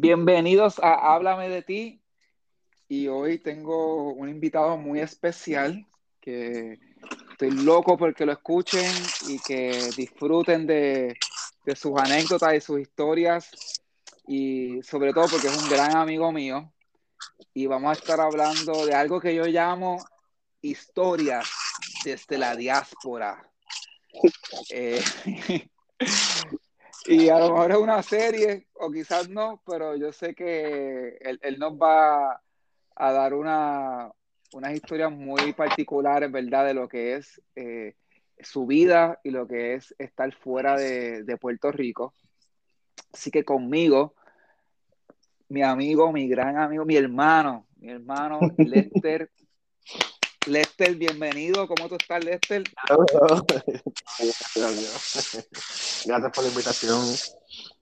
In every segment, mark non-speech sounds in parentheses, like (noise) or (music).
Bienvenidos a Háblame de ti. Y hoy tengo un invitado muy especial que estoy loco porque lo escuchen y que disfruten de, de sus anécdotas y sus historias. Y sobre todo porque es un gran amigo mío. Y vamos a estar hablando de algo que yo llamo historias desde la diáspora. Eh, (laughs) y a lo mejor es una serie, o quizás no, pero yo sé que él, nos va a dar una, unas historias muy particulares, ¿verdad? De lo que es eh, su vida y lo que es estar fuera de, de Puerto Rico. Así que conmigo, mi amigo, mi gran amigo, mi hermano, mi hermano (laughs) Lester Lester, bienvenido. ¿Cómo tú estás, Lester? Gracias por la invitación.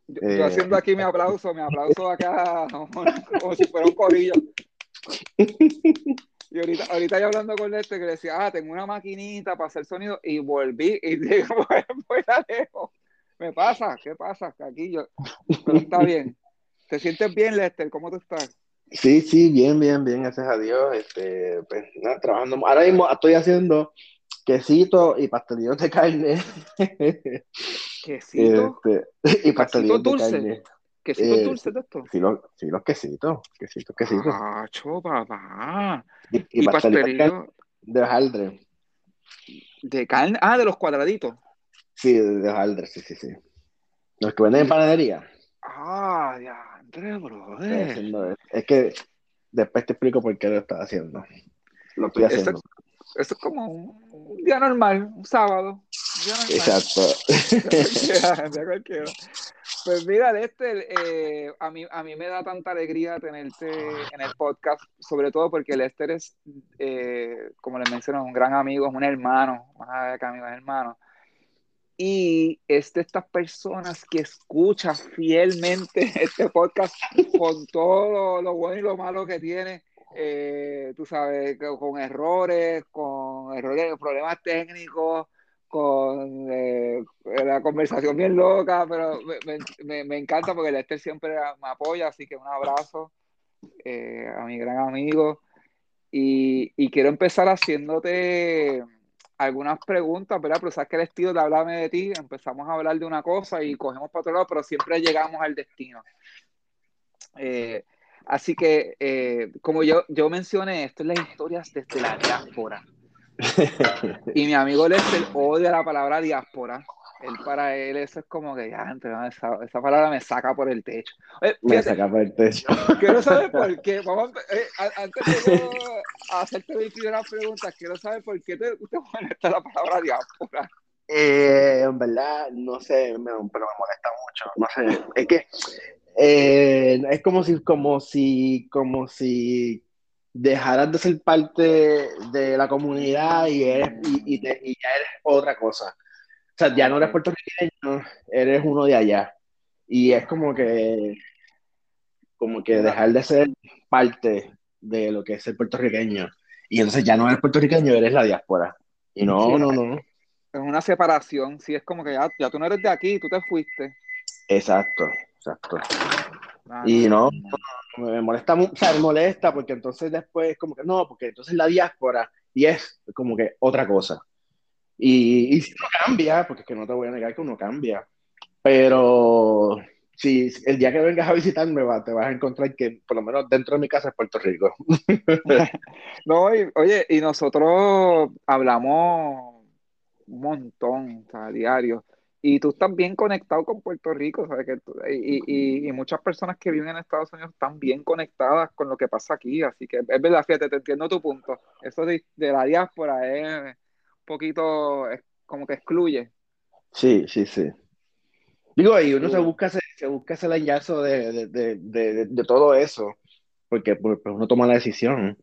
Yo, eh, haciendo aquí mi aplauso, mi aplauso acá, (laughs) como si fuera un corillo. Y ahorita, ahorita yo hablando con Lester que le decía, ah, tengo una maquinita para hacer sonido y volví y digo, pues, la dejo. Me pasa, ¿qué pasa? Aquí yo, pero está bien. ¿Te sientes bien, Lester? ¿Cómo tú estás? Sí, sí, bien, bien, bien, gracias a Dios. Este, pues, nada, trabajando. Ahora mismo estoy haciendo quesito y pastelillos de carne. ¿Quesito? Este, y pastelillos de carne. ¿Quesitos eh, dulces de esto? Sí, los, sí, los quesitos, quesitos, quesitos. Ah, papá. Y, y, pastelillos de hojaldre. ¿De carne? Ah, de los cuadraditos. Sí, de hojaldre, sí, sí, sí. Los que venden en panadería. Ah, ya, Bro. Es que después te explico por qué lo estás haciendo. Lo estoy haciendo. Esto, es como un, día normal, un sábado. Exacto. (laughs) De cualquiera, Pues mira, este, eh, a, mí, a mí me da tanta alegría tenerte en el podcast, sobre todo porque Lester es, eh, como les menciono, un gran amigo, es un hermano, más allá que amigo, es hermano y es de estas personas que escuchan fielmente (laughs) este podcast con todo lo bueno y lo malo que tiene, eh, tú sabes, con errores, con errores, problemas técnicos, con eh, la conversación bien loca, pero me, me, encanta porque Lester siempre me apoya, así que un abrazo eh, a mi gran amigo. Y, y quiero empezar haciéndote algunas preguntas, ¿verdad? Pero sabes que el estilo de hablarme de ti, empezamos a hablar de una cosa y cogemos para otro lado, pero siempre llegamos al destino. Eh, así que, eh, como yo, yo mencioné, esto es las historias desde la diáspora. y mi amigo Lester odia la palabra diáspora. Él para él eso es como que ya, esa, esa palabra me saca por el techo. me saca por el techo. Quiero saber por qué. Vamos, eh, antes de yo hacerte mi primera pregunta, quiero saber por qué te, te molesta la palabra diáspora. Eh, en verdad, no sé, me, pero me molesta mucho. No sé, es que eh, es como si, como si, como si dejaras de ser parte de la comunidad y, eres, y, y, y ya eres otra cosa. O sea, ya no eres puertorriqueño, eres uno de allá. Y es como que, como que dejar de ser parte de lo que es el puertorriqueño. Y entonces ya no eres puertorriqueño, eres la diáspora. Y no, no, no. Es una separación, sí, es como que ya, ya tú no eres de aquí, tú te fuiste. Exacto, exacto. Ah, y no, me molesta, o sea, me molesta porque entonces después como que no, porque entonces la diáspora y es como que otra cosa. Y, y si uno cambia, porque es que no te voy a negar que uno cambia, pero si el día que vengas a visitarme va, te vas a encontrar que por lo menos dentro de mi casa es Puerto Rico. (laughs) no, oye, y nosotros hablamos un montón, a diario. Y tú estás bien conectado con Puerto Rico, ¿sabes? Que y, y, y, muchas personas que viven en Estados Unidos están bien conectadas con lo que pasa aquí. Así que es verdad, fíjate, te entiendo tu punto. Eso de, de la diáspora es poquito como que excluye. Sí, sí, sí. Digo, ahí uno se busca, se, busca ese leñazo de, de, de, de, todo eso, porque pues, pues, uno toma la decisión,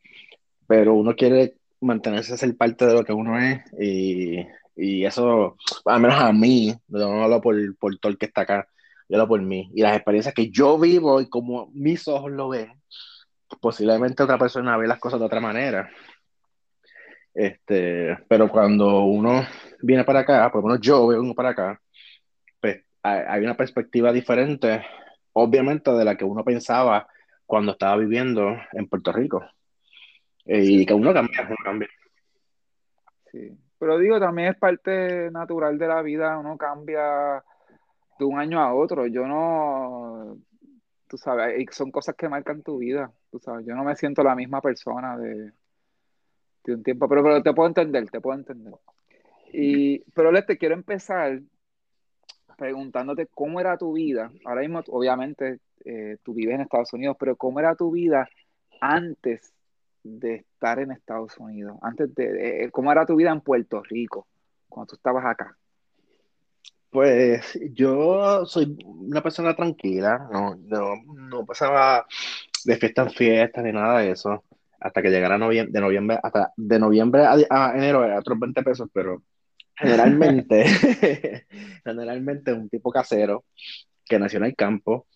pero uno quiere mantenerse a ser parte de lo que uno es, y, y eso, al menos a mí, no hablo por, por todo el que está acá, yo hablo por mí, y las experiencias que yo vivo y como mis ojos lo ven, posiblemente otra persona ve las cosas de otra manera. Este, pero cuando uno viene para acá, por lo menos yo vengo para acá, hay una perspectiva diferente obviamente de la que uno pensaba cuando estaba viviendo en Puerto Rico. Eh, y que uno cambia, uno cambia. Sí, pero digo, también es parte natural de la vida, uno cambia de un año a otro. Yo no, tú sabes, son cosas que marcan tu vida, tú sabes, yo no me siento la misma persona de, de un tiempo, pero, pero te puedo entender, te puedo entender. Y, pero les te quiero empezar preguntándote cómo era tu vida. Ahora mismo, obviamente, eh, tú vives en Estados Unidos, pero cómo era tu vida antes de estar en Estados Unidos, antes de, cómo era tu vida en Puerto Rico, cuando tú estabas acá. Pues yo soy una persona tranquila, no, no, pasaba de fiesta en fiesta ni nada de eso, hasta que llegara noviembre, de noviembre, hasta de noviembre a, enero otros 20 pesos, pero generalmente, (laughs) generalmente un tipo casero que nació en el campo,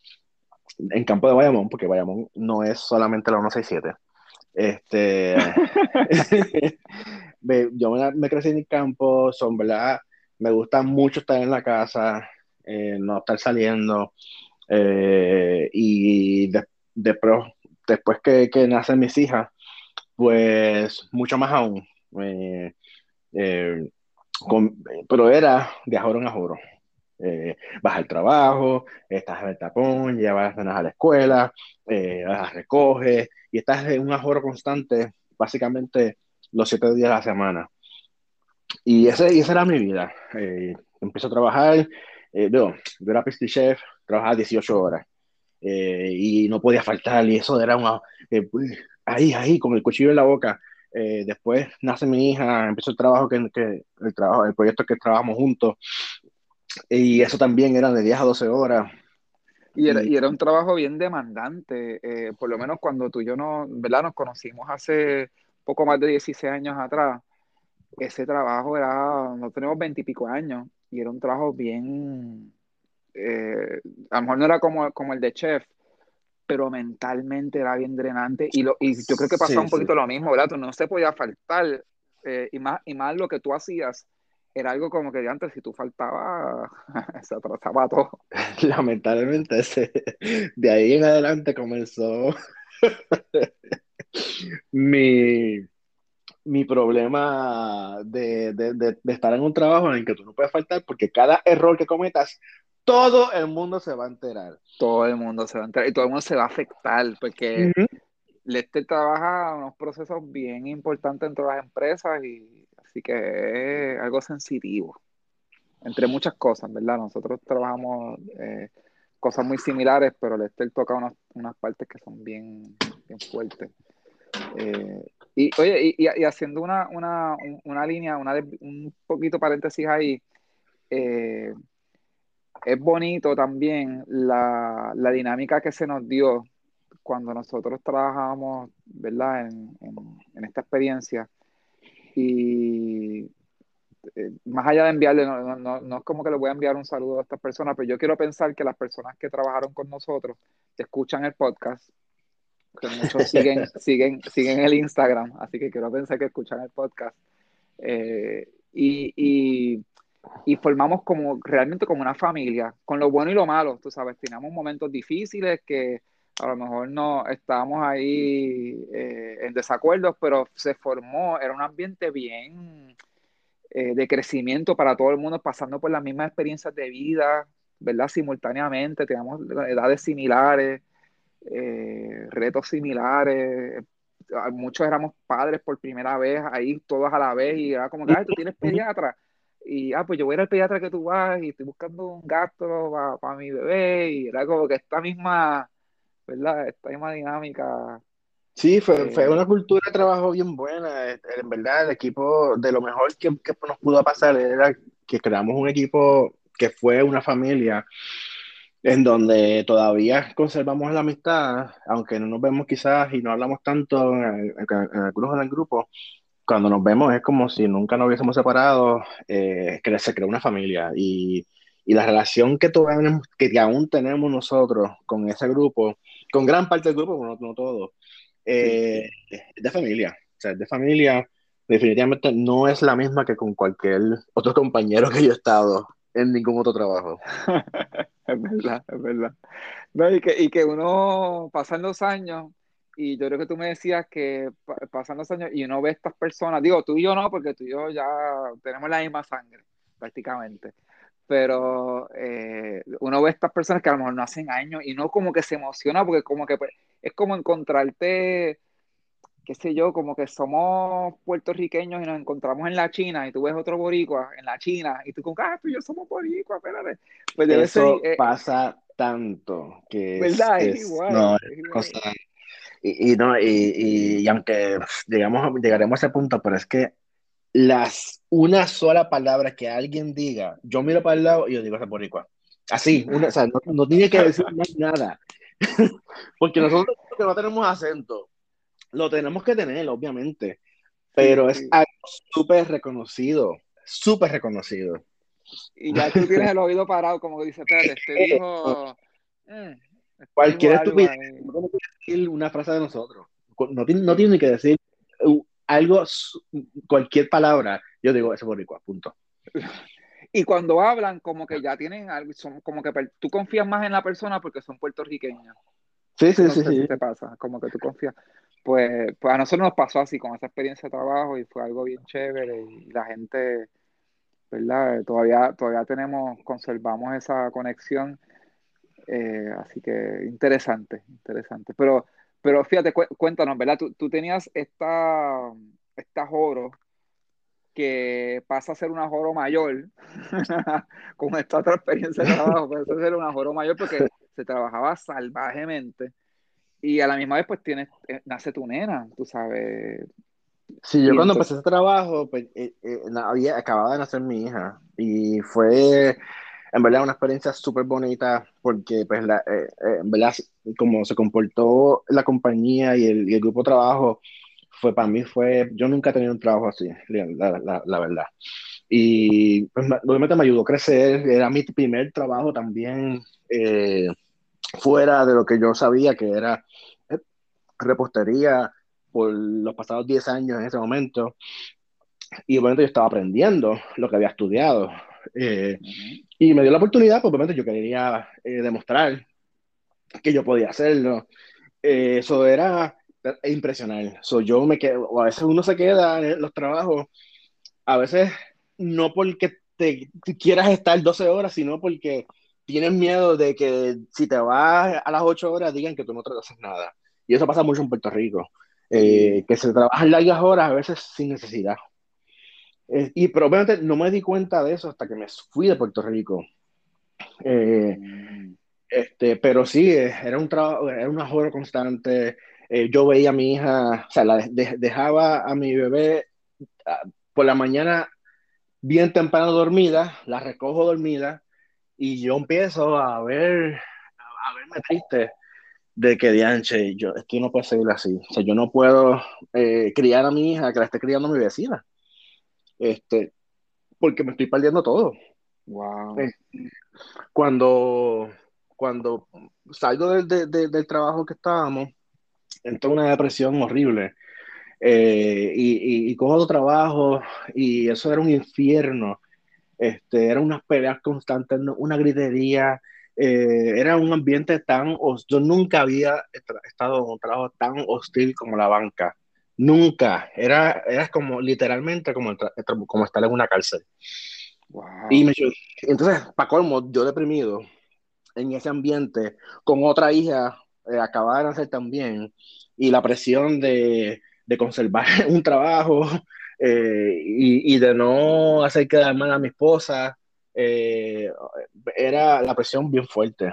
en campo de Bayamón, porque Bayamón no es solamente la 167. Este, (laughs) yo me, crecí en el campo, son. Me gusta mucho estar en la casa, eh, no estar saliendo. Eh, y después que, que, nacen mis hijas, pues mucho más aún. Eh, pero era de ajoro en ajoro. Eh, vas al trabajo, estás en el tapón, llevas las a la escuela, eh, las recoges y estás en un ahorro constante básicamente los siete días de la semana. Y, ese, y esa era mi vida. Eh, a trabajar, eh, yo, yo era pastry chef, trabajaba 18 horas y no podía faltar y eso era una, ahí, ahí, con el cuchillo en la boca. Después nace mi hija, empezó el trabajo que, que, el trabajo, el proyecto que trabajamos juntos y eso también era de 10 a 12 horas. Y era, y era un trabajo bien demandante, eh, por lo menos cuando tú y yo no, ¿verdad? nos conocimos hace poco más de 16 años atrás. Ese trabajo era, no tenemos 20 y pico años, y era un trabajo bien, eh, a lo mejor no era como, como el de chef, pero mentalmente era bien drenante. Y, lo, y yo creo que pasaba un poquito lo mismo, ¿verdad? Tú no se podía faltar, eh, y, más, y más lo que tú hacías era algo como que antes si tú faltabas, (laughs) se atrasaba todo. (laughs) Lamentablemente, de ahí en adelante comenzó (laughs) mi, mi problema de, de, de, estar en un trabajo en el que tú no puedes faltar porque cada error que cometas, todo el mundo se va a enterar. Todo el mundo se va a enterar y todo el mundo se va a afectar porque Lester trabaja unos procesos bien importantes en todas las empresas y Así que es algo sensitivo, entre muchas cosas, ¿verdad? Nosotros trabajamos eh, cosas muy similares, pero Lester toca unas, partes que son bien, bien fuertes. Eh, y oye, y, haciendo una, línea, una un poquito paréntesis ahí, eh, es bonito también la, dinámica que se nos dio cuando nosotros trabajábamos, ¿verdad? En, en esta experiencia y eh, más allá de enviarle, no, no, no, es como que le voy a enviar un saludo a estas personas, pero yo quiero pensar que las personas que trabajaron con nosotros escuchan el podcast, que muchos (laughs) siguen, siguen, siguen el Instagram, así que quiero pensar que escuchan el podcast. Eh, y, y, y, formamos como realmente como una familia, con lo bueno y lo malo, tú sabes, teníamos momentos difíciles que a lo mejor no estábamos ahí eh, en desacuerdos, pero se formó, era un ambiente bien eh, de crecimiento para todo el mundo, pasando por las mismas experiencias de vida, ¿verdad? Simultáneamente, teníamos edades similares, eh, retos similares, muchos éramos padres por primera vez, ahí todos a la vez, y era como que, ay, tú tienes pediatra. Y, ah, pues yo voy a ir al pediatra que tú vas y estoy buscando un gasto para mi bebé. Y era como que esta misma, ¿verdad? Esta misma dinámica. Sí, fue, fue eh, una cultura de trabajo bien buena. En verdad, el equipo, de lo mejor que, que nos pudo pasar era que creamos un equipo que fue una familia en donde todavía conservamos la amistad, aunque no nos vemos quizás y no hablamos tanto en, en, algunos del grupo, cuando nos vemos es como si nunca nos hubiésemos separado, eh, que se creó una familia y, y la relación que, tuvimos, que aún tenemos nosotros con ese grupo con gran parte del grupo, no, no todo, eh, de familia. O sea, de familia definitivamente no es la misma que con cualquier otro compañero que yo he estado en ningún otro trabajo. (laughs) es verdad, es verdad. No, y, que, y que uno, pasan los años, y yo creo que tú me decías que pasan los años y uno ve a estas personas, digo, tú y yo no, porque tú y yo ya tenemos la misma sangre, prácticamente. Pero eh, uno ve a estas personas que a lo mejor no hacen años y no como que se emociona, porque como que pues, es como encontrarte qué sé yo, como que somos puertorriqueños y nos encontramos en la China y tú ves otro boricua en la China y tú como, ah, tú y yo somos boricua, espérate. Pues debe Eso ser, eh, pasa tanto que ¿verdad? Es, igual. No, Cosa, y, y, no, y, y, aunque digamos, llegaremos a ese punto, pero es que las una sola palabra que alguien diga, yo miro para el lado y yo digo esa boricua. Así, una, o sea, no, no tiene que decir (laughs) más nada. (laughs) Porque nosotros no tenemos acento lo tenemos que tener, obviamente, pero es algo súper reconocido, súper reconocido. Y ya tú tienes el oído parado, como dice, espérate, este (laughs) dijo... Mm, Cualquier estupidez, no tiene que decir una frase de nosotros, no tiene, no tiene que decir algo, cualquier palabra, yo digo, eso boricua, punto. Y cuando hablan, como que ya tienen algo, son como que tú confías más en la persona porque son puertorriqueños. Sí, sí, sí, sí. te pasa, como que tú confías pues, pues a nosotros nos pasó así con esa experiencia de trabajo y fue algo bien chévere y la gente, ¿verdad? Todavía, todavía tenemos, conservamos esa conexión, eh, así que interesante, interesante. Pero, pero fíjate, cuéntanos, ¿verdad? Tú, tenías esta, esta joro que pasa a ser una joro mayor (laughs) con esta otra experiencia de trabajo, pasa a ser una joro mayor porque se trabajaba salvajemente y a la misma vez pues tienes, eh, nace tu nena, tú sabes. Sí, yo cuando empecé ese trabajo, pues, eh, eh, había, acababa de nacer mi hija y fue en verdad una experiencia súper bonita porque pues la, en verdad como se comportó la compañía y el, y el, grupo de trabajo fue para mí fue, yo nunca he tenido un trabajo así, la, la, la verdad. Y pues, obviamente me ayudó a crecer, era mi primer trabajo también fuera de lo que yo sabía que era eh, repostería por los pasados 10 años en ese momento. Y obviamente yo estaba aprendiendo lo que había estudiado. Eh, y me dio la oportunidad, pues obviamente yo quería eh, demostrar que yo podía hacerlo. eso era impresionante. So, yo me quedo, a veces uno se queda en los trabajos, a veces no porque te quieras estar 12 horas, sino porque tienes miedo de que si te vas a las 8 horas digan que tú no haces nada. Y eso pasa mucho en Puerto Rico, eh, que se trabajan largas horas a veces sin necesidad. Eh, y probablemente no me di cuenta de eso hasta que me fui de Puerto Rico. Eh, este, pero sí, era un trabajo, era una hora constante. yo veía a mi hija, o sea, la dejaba a mi bebé ah, por la mañana bien temprano dormida, la recojo dormida, y yo empiezo a ver, a verme triste de que, dianche, yo, esto no puede seguir así. O sea, yo no puedo eh, criar a mi hija que la esté criando mi vecina. Este, porque me estoy perdiendo todo. Wow. Eh, cuando, cuando salgo del trabajo que estábamos, entro en una depresión horrible. Eh, y, y, cojo otro trabajo y eso era un infierno este, eran unas peleas constantes, una gritería, eh, era un ambiente tan, yo nunca había estado en un trabajo tan hostil como la banca, nunca, era, era como literalmente como, como estar en una cárcel. Y me, entonces, para colmo, yo deprimido en ese ambiente, con otra hija, eh, acababa de nacer también, y la presión de, de conservar (laughs) un trabajo, eh, y, de no hacer quedar mal a mi esposa, eh, era la presión bien fuerte.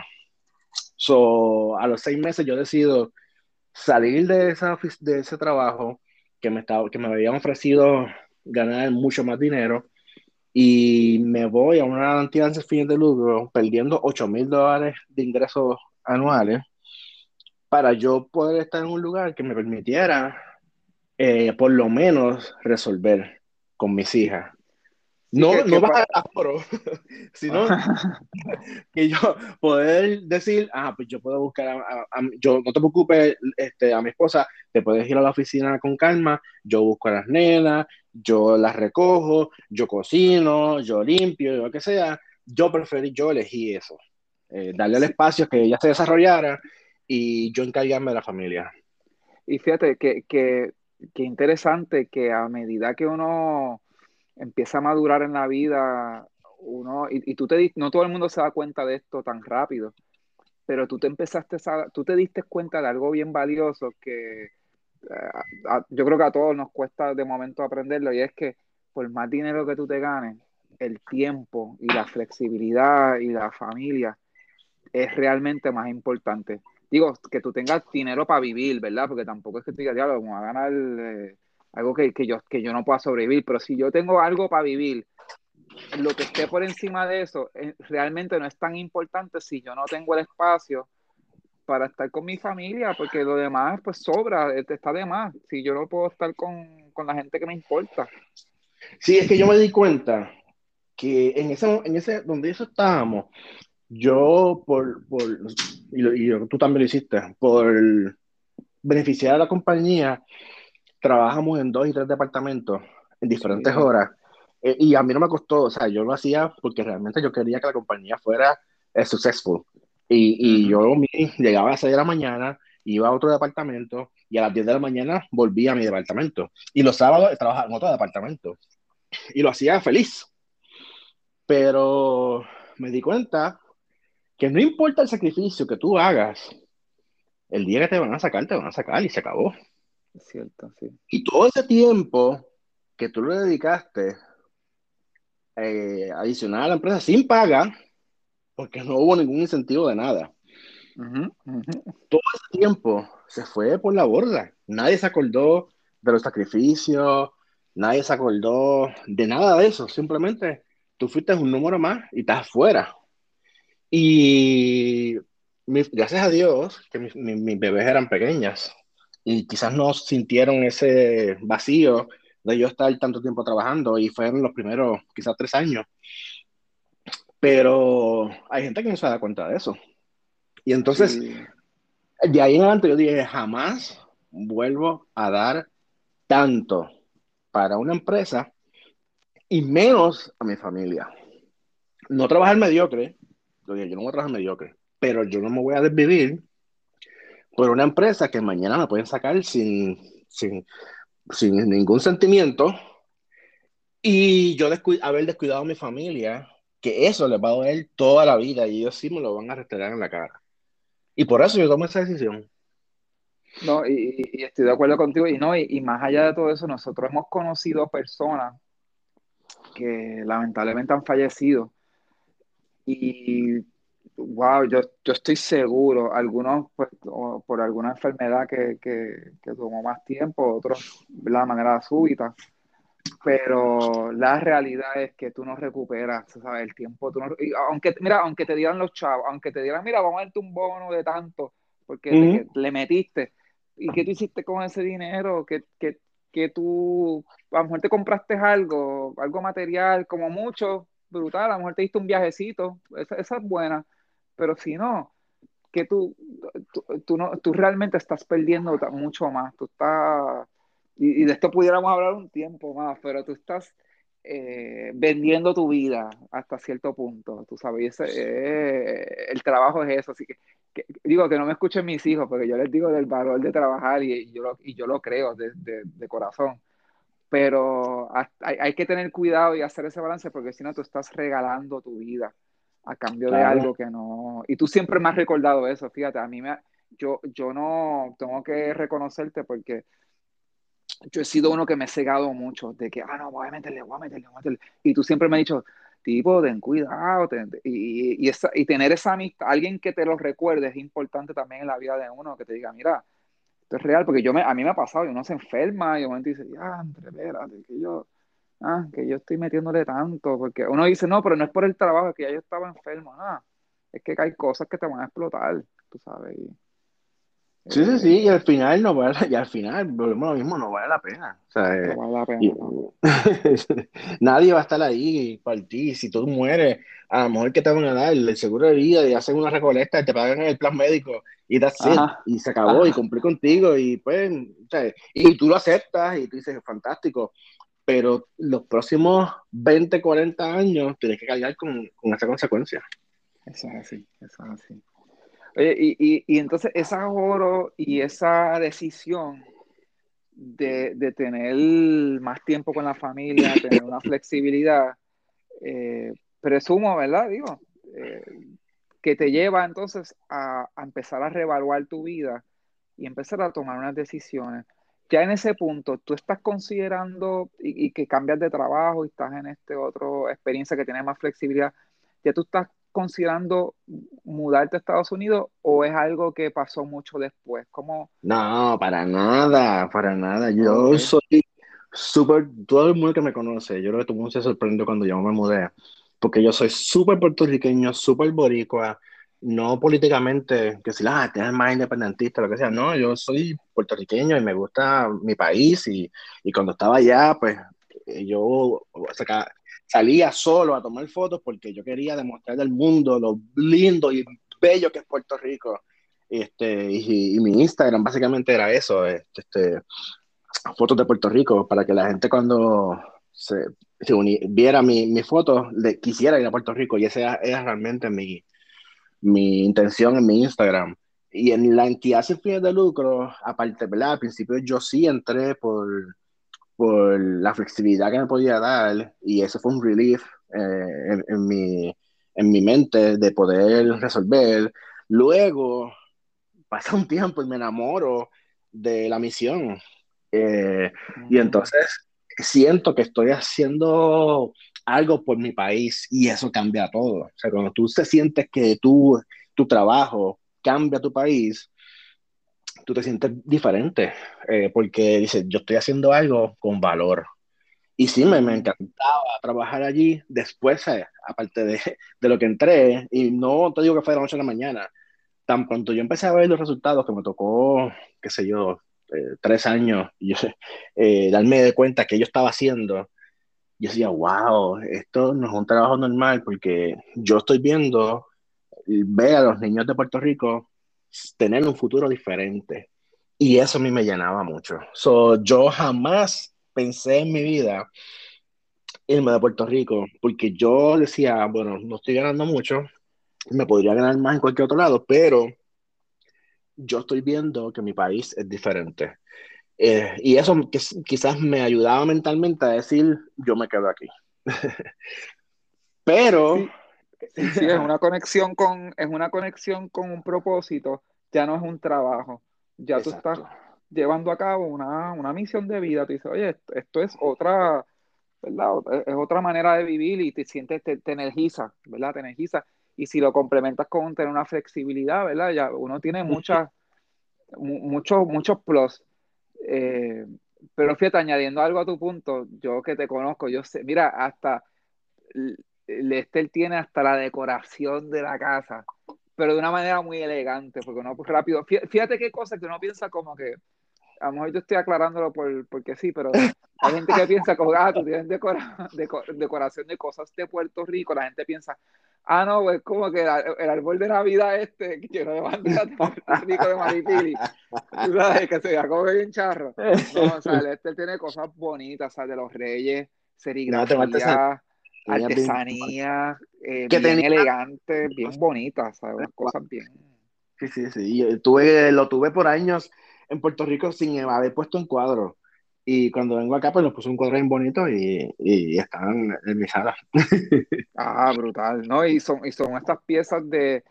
So, a los seis meses yo decido salir de, esa, de ese trabajo que me, estaba, que me habían ofrecido ganar mucho más dinero y me voy a una entidad de fines de lucro perdiendo 8 mil dólares de ingresos anuales para yo poder estar en un lugar que me permitiera eh, por lo menos resolver con mis hijas. No, no bajar a aforo, (laughs) sino (laughs) que yo poder decir, ah, pues yo puedo buscar, a, yo no te preocupes, este, a mi esposa, te puedes ir a la oficina con calma, yo busco a las nenas, yo las recojo, yo cocino, yo limpio, lo que sea, yo preferí, yo elegí eso, eh, darle el espacio que ella se desarrollara y yo encargarme de la familia. Y fíjate que, que, que interesante que a medida que uno empieza a madurar en la vida, uno, y, tú te no todo el mundo se da cuenta de esto tan rápido, pero tú te empezaste a, tú te diste cuenta de algo bien valioso que eh, yo creo que a todos nos cuesta de momento aprenderlo y es que por más dinero que tú te ganes, el tiempo y la flexibilidad y la familia es realmente más importante. Digo, que tú tengas dinero para vivir, ¿verdad? Porque tampoco es que tú digas, diablo, a ganar eh, algo que, que, yo, que yo no pueda sobrevivir, pero si yo tengo algo para vivir, lo que esté por encima de eso eh, realmente no es tan importante si yo no tengo el espacio para estar con mi familia, porque lo demás pues sobra, eh, está de más, si yo no puedo estar con, con la gente que me importa. Sí, es que yo me di cuenta que en ese, en ese donde eso estábamos, yo por, por y, y, tú también lo hiciste, por beneficiar a la compañía, trabajamos en dos y tres departamentos en diferentes sí. horas eh, y a mí no me costó, o sea, yo lo hacía porque realmente yo quería que la compañía fuera eh, successful. Y, y yo llegaba a las 6 de la mañana, iba a otro departamento y a las 10 de la mañana volvía a mi departamento. Y los sábados trabajaba en otro departamento. Y lo hacía feliz. Pero me di cuenta que no importa el sacrificio que tú hagas, el día que te van a sacar, te van a sacar y se acabó. Es cierto, sí. Y todo ese tiempo que tú le dedicaste eh, adicional a la empresa sin paga, porque no hubo ningún incentivo de nada. Uh -huh, uh -huh. Todo ese tiempo se fue por la borda. Nadie se acordó de los sacrificios, nadie se acordó de nada de eso. Simplemente tú fuiste un número más y estás fuera. Y mi, gracias a Dios que mis bebés eran pequeñas y quizás no sintieron ese vacío de yo estar tanto tiempo trabajando y fueron los primeros quizás tres años. Pero hay gente que no se da cuenta de eso. Y entonces, sí. de ahí en adelante yo dije, jamás vuelvo a dar tanto para una empresa y menos a mi familia. No trabajar mediocre, yo dije, yo no voy a trabajar mediocre, pero yo no me voy a desvivir por una empresa que mañana me pueden sacar sin, sin sin ningún sentimiento y yo descu haber descuidado a mi familia, que eso les va a doler toda la vida y ellos sí me lo van a restaurar en la cara. Y por eso yo tomo esa decisión. No, y, y estoy de acuerdo contigo. Y no, y, y, más allá de todo eso, nosotros hemos conocido personas que lamentablemente han fallecido. Y wow, yo, yo estoy seguro, algunos pues, por alguna enfermedad que, que, que, tomó más tiempo, otros de la manera súbita, pero la realidad es que tú no recuperas, ¿sabes? El tiempo, tú no, aunque, mira, aunque te dieran los chavos, aunque te dieran, mira, vamos a darte un bono de tanto, porque uh -huh. le metiste, ¿y qué tú hiciste con ese dinero? que que que tú, a lo mejor te compraste algo, algo material, como mucho, brutal, a lo mejor te diste un viajecito, esa, esa es buena, pero si no, que tú, tú, tú, no, tú realmente estás perdiendo mucho más, tú estás, y, de esto pudiéramos hablar un tiempo más, pero tú estás eh, vendiendo tu vida hasta cierto punto, tú sabes, eh, el trabajo es eso, así que, digo que no me escuchen mis hijos, porque yo les digo del valor de trabajar y, y yo, lo, y yo lo creo de, de, de corazón, pero hay, hay, que tener cuidado y hacer ese balance porque si no tú estás regalando tu vida a cambio claro. de algo que no... Y tú siempre me has recordado eso, fíjate, a mí me... Yo, yo no tengo que reconocerte porque yo he sido uno que me he cegado mucho de que, ah, no, voy a meterle, voy a meterle, voy a meterle. Y tú siempre me has dicho, tipo, ten cuidado. Ten, y, y, esa, y tener esa amistad, alguien que te lo recuerde es importante también en la vida de uno, que te diga, mira, esto es real, porque yo me, a mí me ha pasado, y uno se enferma y un momento dice, ya, André, espérate, que yo, ah, que yo estoy metiéndole tanto, porque uno dice, no, pero no es por el trabajo, es que ya yo estaba enfermo, nada, es que hay cosas que te van a explotar, tú sabes. Y, Sí, sí, sí, y al final no vale, y al final, volvemos lo mismo, no vale la pena. O sea, no vale la pena. Y, no. (laughs) nadie va a estar ahí para ti. Si tú mueres, a lo mejor que te van a dar el seguro de vida y hacen una recolecta y te pagan el plan médico y that's it, y se acabó Ajá. y cumplí contigo y pues, o sea, y tú lo aceptas y tú dices, fantástico. Pero los próximos 20, 40 años tienes que cargar con, con esa consecuencia. Eso es así, eso es así. Oye, y, y, y entonces ese ahorro y esa decisión de, de, tener más tiempo con la familia, tener una flexibilidad, eh, presumo, ¿verdad? Digo, eh, que te lleva entonces a, a, empezar a reevaluar tu vida y empezar a tomar unas decisiones. Ya en ese punto, tú estás considerando y, y que cambias de trabajo y estás en este otro experiencia que tiene más flexibilidad, ya tú estás considerando mudarte a Estados Unidos o es algo que pasó mucho después? ¿Cómo? No, para nada, para nada. Yo okay. soy súper, todo el mundo que me conoce, yo creo que todo el mundo se sorprendió cuando yo me mudé, porque yo soy súper puertorriqueño, súper boricua, no políticamente, que si ah, tienes más independentista, lo que sea, no, yo soy puertorriqueño y me gusta mi país y, y cuando estaba allá, pues yo o sea, salía solo a tomar fotos porque yo quería demostrar al mundo lo lindo y bello que es Puerto Rico. Este, y, mi Instagram básicamente era eso, este, este, fotos de Puerto Rico, para que la gente cuando se, se uni, viera mi, mi foto le quisiera ir a Puerto Rico y esa era, era realmente mi, mi intención en mi Instagram. Y en la entidad sin fines de lucro, aparte, ¿verdad? Al principio yo sí entré por, por la flexibilidad que me podía dar y eso fue un relief eh, en, en, mi, en mi mente de poder resolver. Luego pasa un tiempo y me enamoro de la misión eh, y entonces siento que estoy haciendo algo por mi país y eso cambia todo. O sea, cuando tú te sientes que tú, tu trabajo cambia tu país, tú te sientes diferente, eh, porque dices, yo estoy haciendo algo con valor. Y sí, me, me encantaba trabajar allí después, eh, aparte de, de, lo que entré, y no te digo que fue de la noche a la mañana, tan pronto yo empecé a ver los resultados que me tocó, qué sé yo, eh, tres años, (laughs) y yo, darme de cuenta que yo estaba haciendo, yo decía, wow, esto no es un trabajo normal, porque yo estoy viendo, ver a los niños de Puerto Rico tener un futuro diferente. Y eso a mí me llenaba mucho. Yo jamás pensé en mi vida irme de Puerto Rico, porque yo decía, bueno, no estoy ganando mucho, me podría ganar más en cualquier otro lado, pero yo estoy viendo que mi país es diferente. Eh, y eso que, quizás me ayudaba mentalmente a decir, yo me quedo aquí. pero... Sí. Sí, es (laughs) una conexión con, es una conexión con un propósito, ya no es un trabajo. Ya Exacto. tú estás llevando a cabo una, una, misión de vida. Tú dices, oye, esto, esto, es otra, ¿verdad? Es otra manera de vivir y te sientes, te, te, energiza, ¿verdad? Te energiza. Y si lo complementas con tener una flexibilidad, ¿verdad? Ya uno tiene muchas, muchos, muchos plus. Eh, pero fíjate, añadiendo algo a tu punto, yo que te conozco, yo sé, mira, hasta Lester tiene hasta la decoración de la casa, pero de una manera muy elegante, porque uno pues, rápido, fíjate qué cosa que uno piensa como que, a lo mejor yo estoy aclarándolo por, porque sí, pero hay gente que piensa como, ah, tú tienes decora, (laughs) decor, decoración de cosas de Puerto Rico, la gente piensa, ah, no, pues como que el, el árbol de Navidad este, lleno de banderas (laughs) de Puerto Rico de Maripili, tú sabes, que se vea como bien charro. No, o sea, Lester tiene cosas bonitas, o sea, de los reyes, serigrafía, no, artesanía, eh, bien tenía... elegante, bien bonita. Unas cosas bien. Sí, sí, sí. Yo tuve, lo tuve por años en Puerto Rico sin haber puesto un cuadro. Y cuando vengo acá, pues los puse un cuadro bien bonito y, y están en mi sala. (laughs) ah, brutal, ¿no? Y son, y son estas piezas de,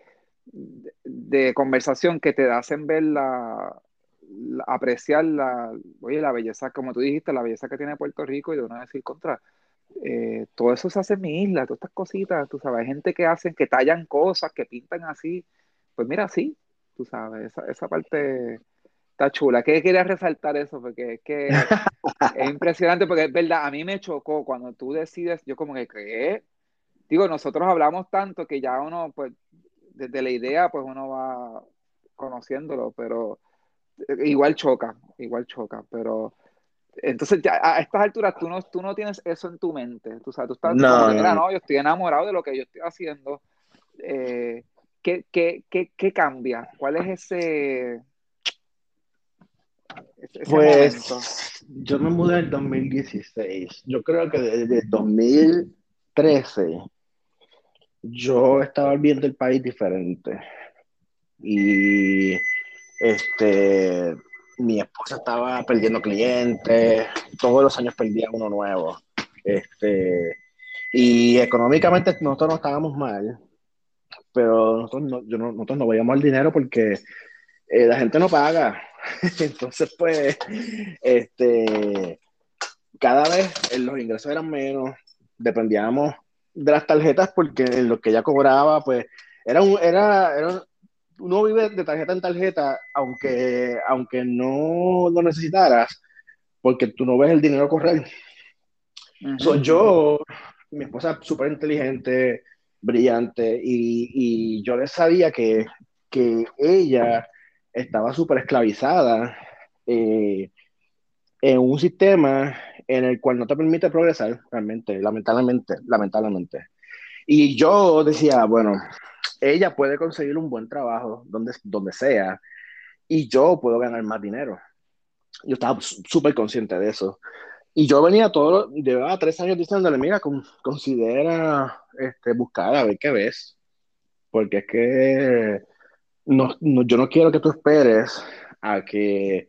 de, de conversación que te hacen ver la, la, apreciar la, oye, la belleza, como tú dijiste, la belleza que tiene Puerto Rico y de una decir contra. Eh, todo eso se hace en mi isla, todas estas cositas, tú sabes, hay gente que hacen, que tallan cosas, que pintan así. Pues mira, sí, tú sabes, esa, esa parte está chula. ¿Qué quería resaltar eso? Porque es que es (laughs) impresionante, porque es verdad, a mí me chocó cuando tú decides, yo como que, ¿qué? Digo, nosotros hablamos tanto que ya uno, pues, desde la idea, pues uno va conociéndolo, pero igual choca, igual choca, pero entonces ya a estas alturas tú no, tú no tienes eso en tu mente, tú, sabes, tú estás, no, no, no, yo estoy enamorado de lo que yo estoy haciendo. Eh, ¿qué, qué, qué, ¿Qué cambia? ¿Cuál es ese, ese pues, momento? yo me mudé en 2016. Yo creo que desde 2013 yo estaba viendo el país diferente. Y este, mi esposa estaba perdiendo clientes, todos los años perdía uno nuevo. Este, y económicamente nosotros no estábamos mal, pero nosotros no, yo no, nosotros no veíamos el dinero porque eh, la gente no paga. (laughs) Entonces, pues, este, cada vez eh, los ingresos eran menos, dependíamos de las tarjetas porque en lo que ella cobraba, pues, era un, era, era, uno vive de tarjeta en tarjeta, aunque, aunque no lo necesitaras, porque tú no ves el dinero correr. Soy yo, mi esposa súper inteligente, brillante, y, y, yo le sabía que, que ella estaba súper esclavizada eh, en un sistema en el cual no te permite progresar, realmente, lamentablemente, lamentablemente. Y yo decía, bueno, ella puede conseguir un buen trabajo donde, donde sea y yo puedo ganar más dinero. Yo estaba súper consciente de eso. Y yo venía todo, llevaba tres años diciéndole, mira, considera este, buscar a ver qué ves. Porque es que no, yo no quiero que tú esperes a que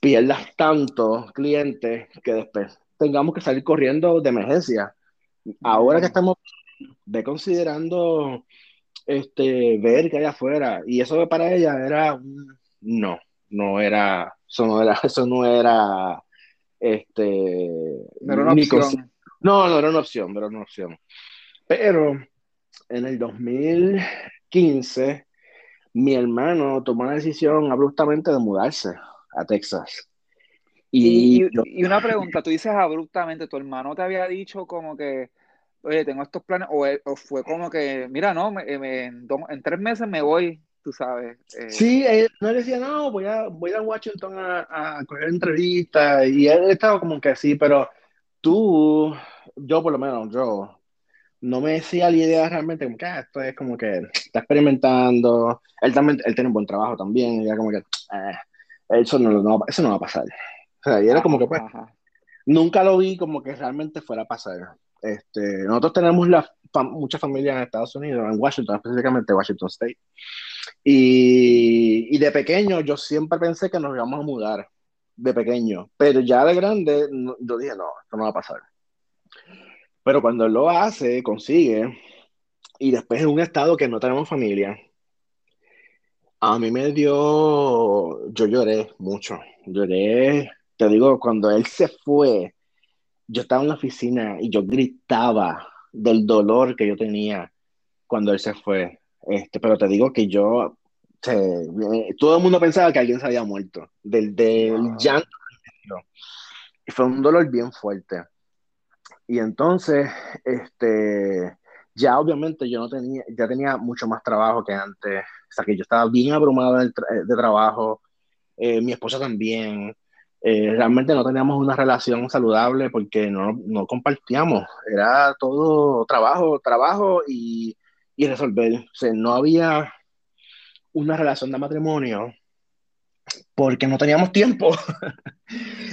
pierdas tantos clientes que después tengamos que salir corriendo de emergencia. Ahora que estamos ve considerando este, ver que hay afuera. Y eso para ella era no, no era, eso no era, (laughs) eso no era, este, no era una opción. No, no era una opción, no era una opción. Pero en el 2015, mi hermano tomó la decisión abruptamente de mudarse a Texas. Y, y, una pregunta, tú dices abruptamente, tu hermano te había dicho como que, oye, tengo estos planes, o, fue como que, mira, no, en, tres meses me voy, tú sabes. Eh. Sí, él no decía, no, voy a, voy a Washington a, a coger entrevistas, y él estaba como que sí, pero tú, yo por lo menos, yo, no me decía la idea realmente como que ah, esto es como que está experimentando. Él también, él tiene un buen trabajo también, y era como que ah, eso, no, eso no va a pasar. O sea, y era como que pues, nunca lo vi como que realmente fuera a pasar. Este, nosotros tenemos la, muchas familias en Estados Unidos, en Washington, específicamente Washington State. Y, y, de pequeño yo siempre pensé que nos íbamos a mudar, de pequeño, pero ya de grande yo dije, no, esto no va a pasar. Pero cuando él lo hace, consigue, y después en un estado que no tenemos familia, a mí me dio, yo lloré mucho, lloré, te digo, cuando él se fue, yo estaba en la oficina y yo gritaba del dolor que yo tenía cuando él se fue. Este, pero te digo que yo, todo el mundo pensaba que alguien se había muerto, del, del llanto. Y fue un dolor bien fuerte. Y entonces, este, ya obviamente yo no tenía, ya tenía mucho más trabajo que antes, o sea que yo estaba bien abrumado de, trabajo, eh, mi esposa también, eh, realmente no teníamos una relación saludable porque no, no compartíamos, era todo trabajo, trabajo y, y resolver, o sea, no había una relación de matrimonio porque no teníamos tiempo.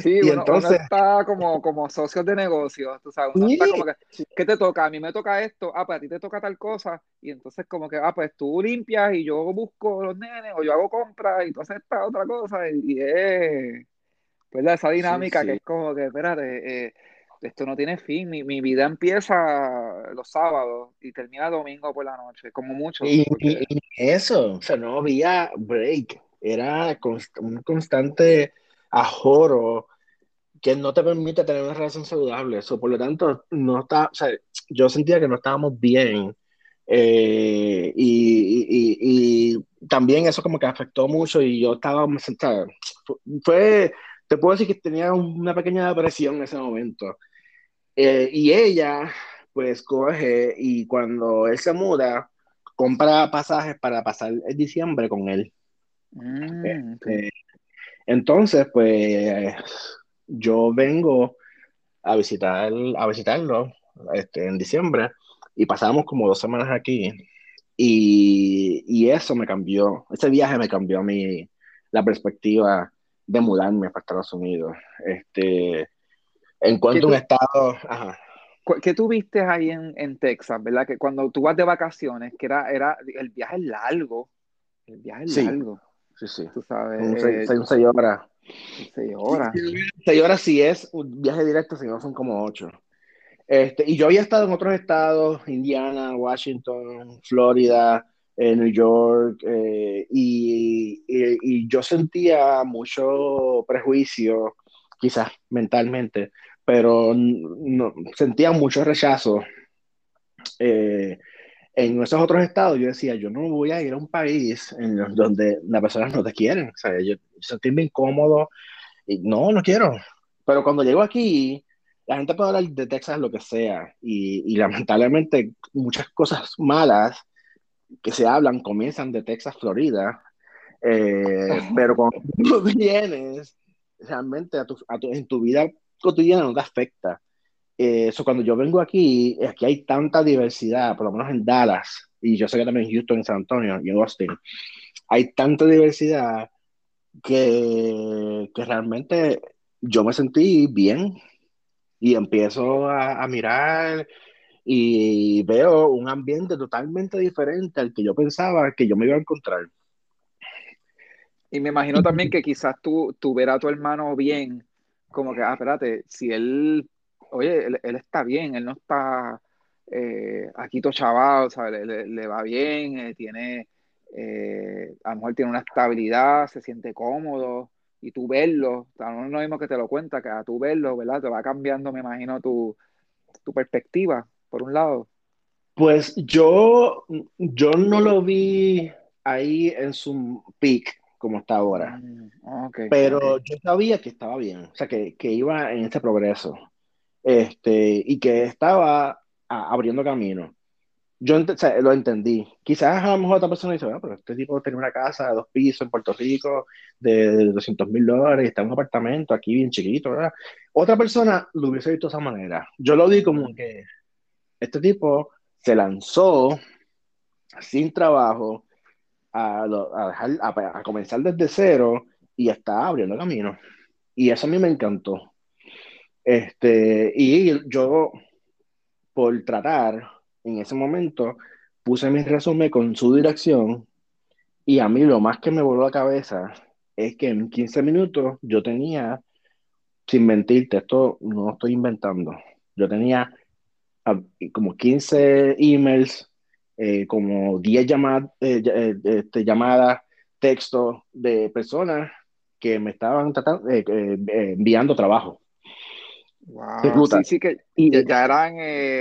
Sí, (laughs) y entonces está como, como socios de negocio, tú sabes, uno está como que, ¿qué te toca? A mí me toca esto, ah, pues a ti te toca tal cosa, y entonces como que, ah, pues tú limpias y yo busco los nenes, o yo hago compras y tú haces esta otra cosa, y, es, pues esa dinámica que es como que, espérate, eh, esto no tiene fin, mi, mi, vida empieza los sábados y termina domingo por la noche, como mucho. Y, y eso, o sea, no había break era un constante ajoro que no te permite tener una relación saludable. Eso, por lo tanto, no está, o sea, yo sentía que no estábamos bien. Eh, y, y, también eso como que afectó mucho y yo estaba, fue, te puedo decir que tenía una pequeña depresión en ese momento. Eh, y ella, pues, coge y cuando él se muda, compra pasajes para pasar el diciembre con él. Mm, este, entonces, pues yo vengo a visitar a visitarlo este, en diciembre y pasamos como dos semanas aquí y, y, eso me cambió, ese viaje me cambió a mí la perspectiva de mudarme para Estados Unidos. Este, en cuanto a un estado, ajá. ¿Qué tuviste ahí en, en, Texas, verdad? Que cuando tú vas de vacaciones, que era, era el viaje largo, el viaje es largo. Sí, sí. Tú sabes. Un seis, eh, seis horas. Seis horas. Seis horas sí es un viaje directo, si no son como ocho. Este, y yo había estado en otros estados, Indiana, Washington, Florida, eh, New York, eh, y, y, y, yo sentía mucho prejuicio, quizás mentalmente, pero no, sentía mucho rechazo. Eh, en esos otros estados yo decía, yo no voy a ir a un país en donde las personas no te quieren, o sea, yo, yo sentirme incómodo, y no, no quiero. Pero cuando llego aquí, la gente puede hablar de Texas lo que sea, y, y lamentablemente muchas cosas malas que se hablan comienzan de Texas, Florida, eh, pero cuando tú (laughs) vienes realmente a tu, a tu, en tu vida cotidiana no te afecta. Eh, eso cuando yo vengo aquí, aquí hay tanta diversidad, por lo menos en Dallas, y yo sé que también en Houston, en San Antonio y en Austin, hay tanta diversidad que, que realmente yo me sentí bien y empiezo a, a mirar y veo un ambiente totalmente diferente al que yo pensaba que yo me iba a encontrar. Y me imagino también (laughs) que quizás tú, tú ver a tu hermano bien, como que, ah, espérate, si él, oye, él, él está bien, él no está eh, aquí todo chaval. Le, le, va bien, eh, tiene, eh, a lo mejor tiene una estabilidad, se siente cómodo, y tú verlo, o sea, no es lo mismo que te lo cuenta, que a tú verlo, ¿verdad? Te va cambiando, me imagino, tu, tu perspectiva por un lado? Pues yo, yo no lo vi ahí en su peak como está ahora. Mm, okay, pero okay. yo sabía que estaba bien, o sea, que, que iba en este progreso este, y que estaba abriendo camino. Yo ent o lo entendí. Quizás a lo mejor otra persona dice, pero este tipo tiene una casa de dos pisos en Puerto Rico de 200 mil dólares, está en un apartamento aquí bien chiquito, ¿verdad? Otra persona lo hubiese visto de esa manera. Yo lo vi como que este tipo se lanzó sin trabajo a, dejar, a, comenzar desde cero y está abriendo camino. Y eso a mí me encantó. Este, y yo, por tratar, en ese momento, puse mi resumen con su dirección y a mí lo más que me voló la cabeza es que en 15 minutos yo tenía, sin mentirte, esto no estoy inventando, yo tenía como 15 emails, eh, como 10 llamadas, eh, eh, este, llamadas, textos de personas que me estaban tratando, enviando trabajo. Wow, sí, sí, que y, ya eran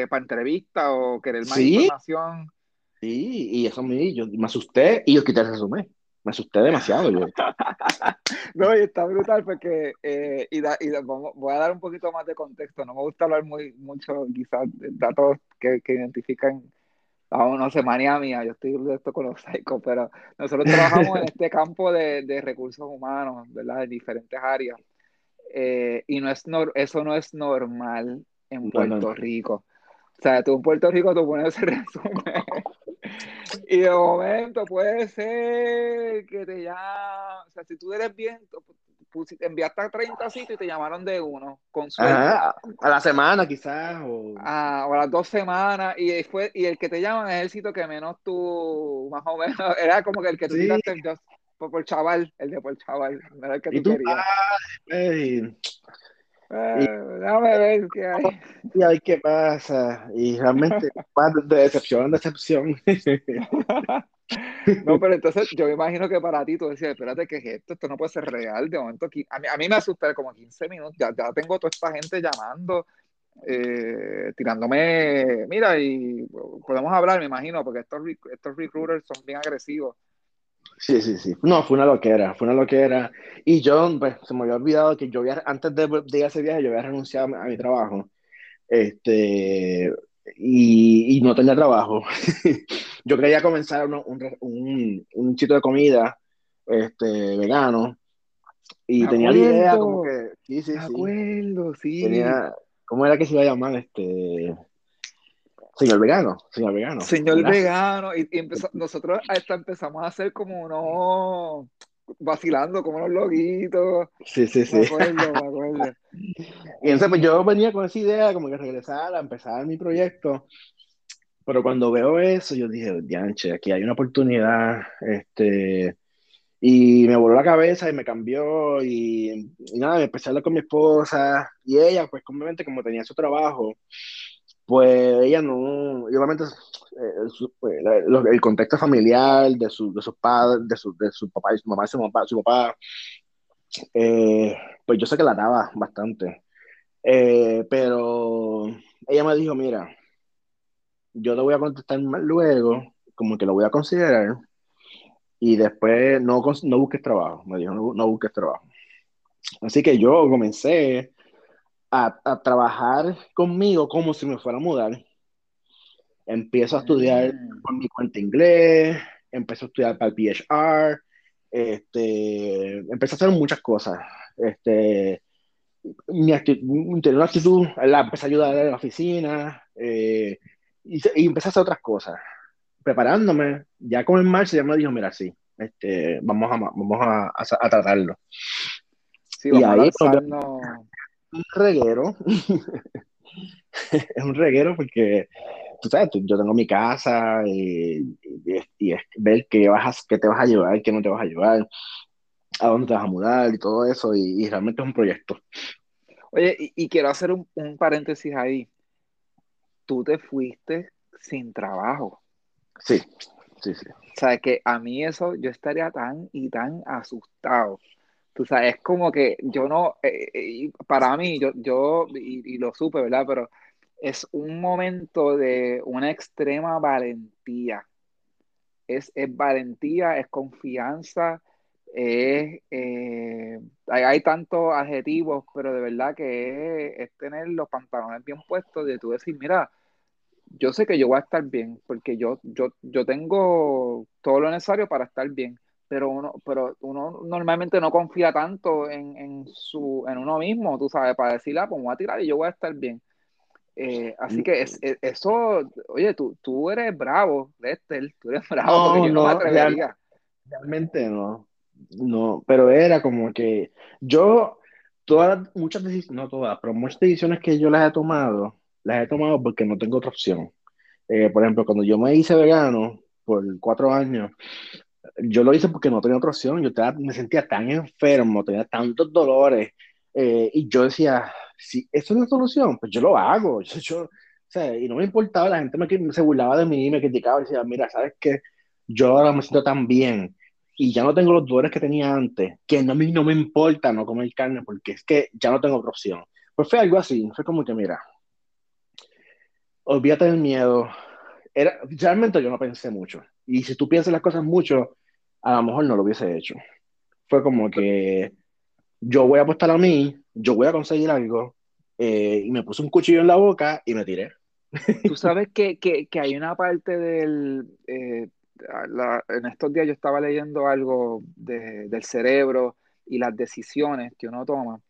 para entrevista o querer más ¿sí? información. Sí, y eso me, yo me asusté y yo quité el resumen. Me asusté demasiado. Yo. (laughs) no, y está brutal porque, eh, y, da, y da, voy a dar un poquito más de contexto. No me gusta hablar muy, mucho, quizás, de datos que, que identifican a no sé, manía mía, yo estoy de esto con los psicos, pero nosotros trabajamos en (laughs) este campo de, de, recursos humanos, ¿verdad? En diferentes áreas. Eh, y no es no, eso no es normal en Puerto bueno. Rico. O sea, tú en Puerto Rico tú pones ese (laughs) resumen y de momento puede ser que te llamen, o sea, si tú eres bien, enviaste a 30 sitios y te llamaron de uno, con. Ajá, a la semana quizás. O... A, o a las dos semanas, y, fue, y el que te llaman es el sitio que menos tú, más o menos, (laughs) era como que el que tú sí. tiraste por, por chaval, el de por chaval, no era el que tú, ¿Y tú querías. Ah, hey. Eh, déjame ver qué hay. Y ay, qué pasa. Y realmente (laughs) de decepción en decepción. (laughs) no, pero entonces yo me imagino que para ti tú decías, espérate, ¿qué es esto? Esto no puede ser real. De momento, a mí, a mí me asusta como 15 minutos. Ya, ya tengo toda esta gente llamando, eh, tirándome. Mira, y podemos hablar, me imagino, porque estos, estos recruiters son bien agresivos. Sí, sí, sí. No, fue una loquera, fue una loquera. Y yo, pues, se me había olvidado que yo había, antes de, de ir a ese viaje, yo había renunciado a mi trabajo. Este, y, y no tenía trabajo. (laughs) yo quería comenzar un, un, un, sitio de comida este, vegano. Y tenía acuerdo, la idea como que, sí, sí, me acuerdo, sí. Tenía, ¿Cómo era que se iba a llamar? Este, Señor vegano, señor vegano. Señor ¿verdad? vegano, y, y empezó, nosotros hasta empezamos a hacer como unos, vacilando como los loguitos. Sí, sí, sí. Me acuerdo, me acuerdo. (laughs) Y entonces pues yo venía con esa idea como que regresar a empezar mi proyecto, pero cuando veo eso yo dije, dianche, aquí hay una oportunidad, este, y me voló la cabeza y me cambió y, y nada, empecé a hablar con mi esposa y ella, pues obviamente como tenía su trabajo, pues ella no, y obviamente eh, pues, el contexto familiar de, su, de sus padres, de su, de su papá y su mamá, su papá, su papá eh, pues yo sé que la daba bastante. Eh, pero ella me dijo, mira, yo te voy a contestar más luego, como que lo voy a considerar, y después no, no busques trabajo, me dijo, no, no busques trabajo. Así que yo comencé a, a trabajar conmigo como si me fuera a mudar. Empiezo a estudiar Mm. por mi cuenta inglés, empecé a estudiar para el PHR, este, empecé a hacer muchas cosas. Este, mi actitud, tenía una actitud, la empecé a ayudar en la oficina eh, y, y empecé a hacer otras cosas. Preparándome, ya con el marzo ya me dijo, mira, sí, este, vamos a, vamos a, a, a tratarlo. Sí, Y vamos a ahí, lanzarnos. Un reguero, (laughs) es un reguero porque, tú sabes, tú- yo tengo mi casa y, y, es- y es ver qué, vas a- qué te vas a llevar, qué no te vas a llevar, a dónde te vas a mudar y todo eso, y, y realmente es un proyecto. Oye, y, y quiero hacer un, un paréntesis ahí. Tú te fuiste sin trabajo. Sí, sí, sí. O sea, que a mí eso, yo estaría tan y tan asustado. Tú sabes, es como que yo no, eh, eh, para mí, yo, yo y, y lo supe, ¿verdad? Pero es un momento de una extrema valentía. Es, es valentía, es confianza, es, eh, hay, hay tantos adjetivos, pero de verdad que es, es tener los pantalones bien puestos, de tú decir, mira, yo sé que yo voy a estar bien, porque yo, yo, yo tengo todo lo necesario para estar bien, pero uno, pero uno normalmente no confía tanto en, en su, en uno mismo, tú sabes, para decir, ah, pues me voy a tirar y yo voy a estar bien. Eh, así que es, es- eso, oye, tú, tú eres bravo, Lester, tú eres (laughs) bravo, porque No, yo no me no, atrevería. Realmente no, no, pero era como que yo, todas, muchas decisiones, no todas, pero muchas decisiones que yo las he tomado, las he tomado porque no tengo otra opción. Eh, por ejemplo, cuando yo me hice vegano por cuatro años, yo lo hice porque no tenía otra opción, yo estaba- me sentía tan enfermo, tenía tantos dolores, eh, y yo decía, si esto es una solución, pues yo lo hago, (laughs) yo, yo- o sea, y no me importaba, la gente me, se burlaba de mí, me criticaba, y decía, mira, ¿sabes qué? Yo ahora me siento tan bien, y ya no tengo los dolores que tenía antes, que no me, no me importa no comer carne, porque es que ya no tengo otra opción. Pues fue algo así, fue como que, mira, olvídate del miedo. Era, realmente yo no pensé mucho. Y si tú piensas las cosas mucho, a lo mejor no lo hubiese hecho. Fue como que yo voy a apostar a mí, yo voy a conseguir algo, eh, y me puse un cuchillo en la boca y me tiré. Tú sabes que, que, que hay una parte del... eh, la- en estos días yo estaba leyendo algo de- del cerebro y las decisiones que uno toma,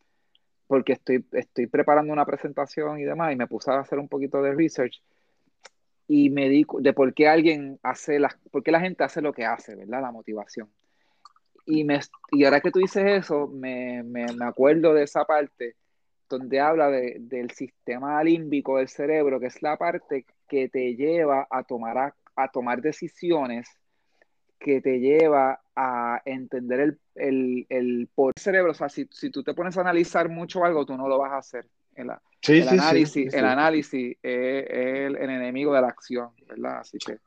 porque estoy, estoy preparando una presentación y demás, y me puse a hacer un poquito de research y me di de por qué alguien hace las, por qué la gente hace lo que hace, ¿verdad? La motivación. Y, me, y ahora que tú dices eso, me, me, me acuerdo de esa parte donde habla de, del sistema límbico del cerebro, que es la parte que te lleva a tomar, a, tomar decisiones, que te lleva a entender el, el, el por el cerebro. O sea, si, si tú te pones a analizar mucho algo, tú no lo vas a hacer. El, Sí, el sí, análisis, sí, el análisis es, es el, el enemigo de la acción, ¿verdad? Así que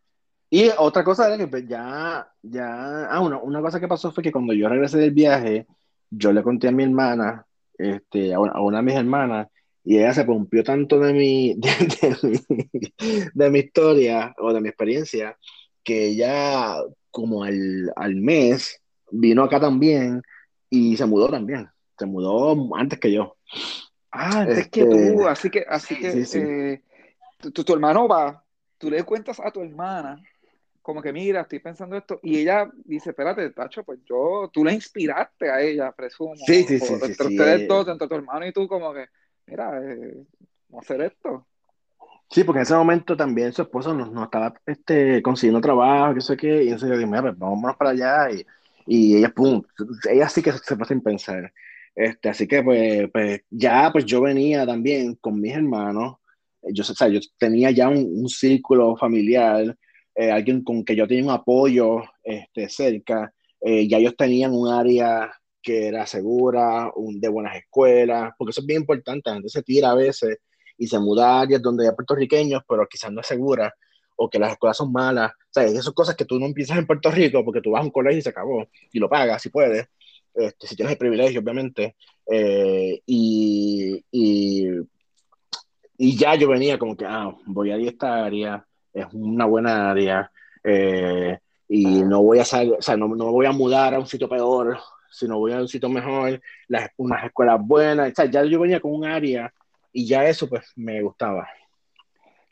Y otra cosa era que pues, ya, ya, ah, una, una cosa que pasó fue que cuando yo regresé del viaje, yo le conté a mi hermana, este, a una, a una de mis hermanas, y ella se pompió tanto de mi, (laughs) de, de mi, de mi historia o de mi experiencia, que ella como al, al mes vino acá también y se mudó también, se mudó antes que yo. Ah, antes que Este, tú, así que, así sí, que sí, sí. eh, tu, tu- tu hermano va, tú le cuentas a tu hermana, como que mira, estoy pensando esto, y ella dice, espérate, Tacho, pues yo, tú le inspiraste a ella, presumo, Sí, sí, sí, entre ustedes eh, dos, entre tu hermano y tú, como que, mira, eh, vamos a hacer esto. Sí, porque en ese momento también su esposo no, no estaba este, consiguiendo trabajo, que sé qué, y entonces yo dije, mira, pues vámonos para allá. Y, Y ella, pum, ella sí que se fue sin pensar. Este, así que pues, pues, ya pues yo venía también con mis hermanos, yo, o sea, yo tenía ya un, un círculo familiar, eh, alguien con que yo tenía un apoyo este, cerca, eh, ya ellos tenían un área que era segura, un, de buenas escuelas, porque eso es bien importante, la gente se tira a veces y se muda a áreas donde hay puertorriqueños, pero quizás no es segura, o que las escuelas son malas, o sea, esas cosas que tú no empiezas en Puerto Rico porque tú vas a un colegio y se acabó, y lo pagas si puedes, este, si tienes el privilegio, obviamente, eh, y, y, y, ya yo venía como que, ah, voy a ir a esta área, es una buena área, eh, y no voy a salir, o sea, no, no voy a mudar a un sitio peor, sino voy a un sitio mejor, las, unas escuelas buenas, o sea, ya yo venía con un área y ya eso pues me gustaba.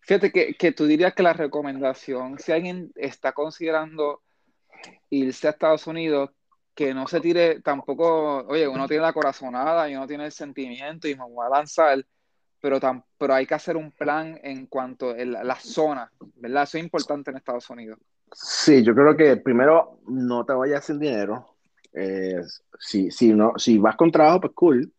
Fíjate que, que, tú dirías que la recomendación, si alguien está considerando irse a Estados Unidos, que no se tire tampoco, oye, uno tiene la corazonada y uno tiene el sentimiento y me voy a lanzar, pero, tan, pero hay que hacer un plan en cuanto a la, zona, ¿verdad? Eso es importante en Estados Unidos. Sí, yo creo que primero no te vayas sin dinero. Eh, si, si, no, si vas con trabajo, pues cool.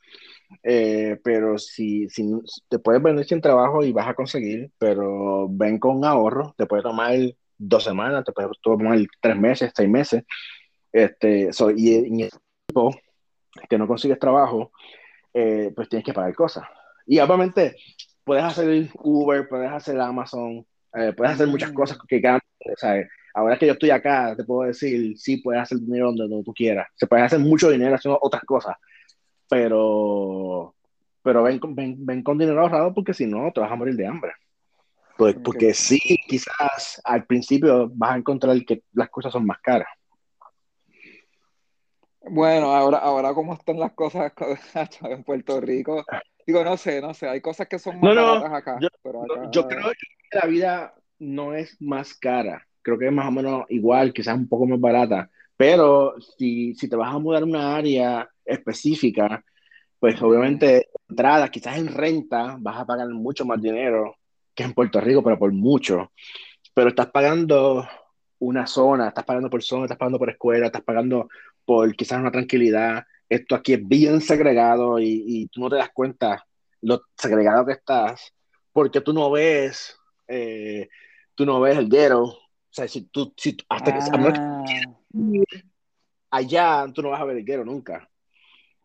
Eh, pero si, si te puedes venir sin trabajo y vas a conseguir, pero ven con ahorro, te puede tomar dos semanas, te puede tomar tres meses, seis meses. Este, so, y, en el tiempo que no consigues trabajo, eh, pues tienes que pagar cosas. Y obviamente puedes hacer Uber, puedes hacer Amazon, eh, puedes hacer muchas cosas que. O sea, ahora que yo estoy acá, te puedo decir, sí, puedes hacer dinero donde, donde tú quieras. Se puede hacer mucho dinero haciendo otras cosas pero, pero ven, ven, ven con dinero ahorrado porque si no te vas a morir de hambre. Pues, porque sí, quizás al principio vas a encontrar que las cosas son más caras. Bueno, ahora, ahora cómo están las cosas (laughs) en Puerto Rico. Digo, no sé, no sé, hay cosas que son más baratas acá. Yo, pero acá... yo creo que la vida no es más cara, creo que es más o menos igual, quizás un poco más barata, pero si, si te vas a mudar a una área específica, pues obviamente entradas, quizás en renta vas a pagar mucho más dinero que en Puerto Rico, pero por mucho. Pero estás pagando una zona, estás pagando por zona, estás pagando por escuela, estás pagando por quizás una tranquilidad. Esto aquí es bien segregado y, y tú no te das cuenta lo segregado que estás, porque tú no ves, eh, tú no ves el ghetto. O sea, si tú, si, hasta ah. que allá, tú no vas a ver el ghetto nunca.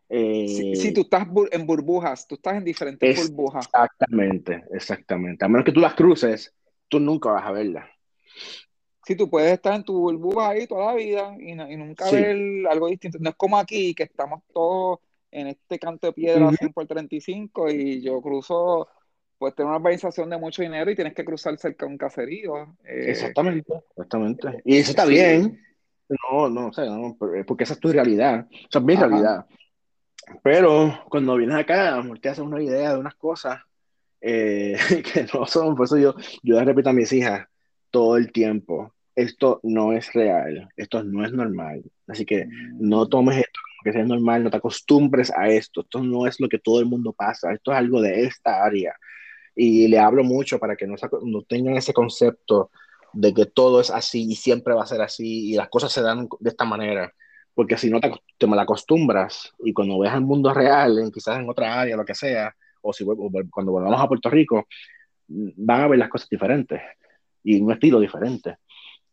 Eh, si, tú estás en burbujas, tú estás en diferentes burbujas. Exactamente, exactamente. A menos que tú las cruces, tú nunca vas a Sí, tú puedes estar en tu burbuja ahí toda la vida y, nunca ver algo distinto. No es como aquí, que estamos todos en este canto de piedra 100 por 35 y yo cruzo, pues tengo una organización de mucho dinero y tienes que cruzar cerca de un caserío. Eh, exactamente, exactamente. Y eso está bien. No, no, o sea, no, porque esa es tu realidad. O sea, es mi realidad. Pero cuando vienes acá, te haces una idea de unas cosas eh, (laughs) que no son, por eso yo, yo les repito a mis hijas todo el tiempo, esto no es real, esto no es normal. Así que no mm. tomes esto como que sea normal, no te acostumbres a esto, esto no es lo que todo el mundo pasa, esto es algo de esta área. Y le hablo mucho para que no, no tengan ese concepto de que todo es así y siempre va a ser así y las cosas se dan de esta manera porque si no te, te acostumbras y cuando ves el mundo real, en, quizás en otra área, lo que sea, o, si, cuando volvamos a Puerto Rico, mm, van a ver las cosas diferentes y un estilo diferente.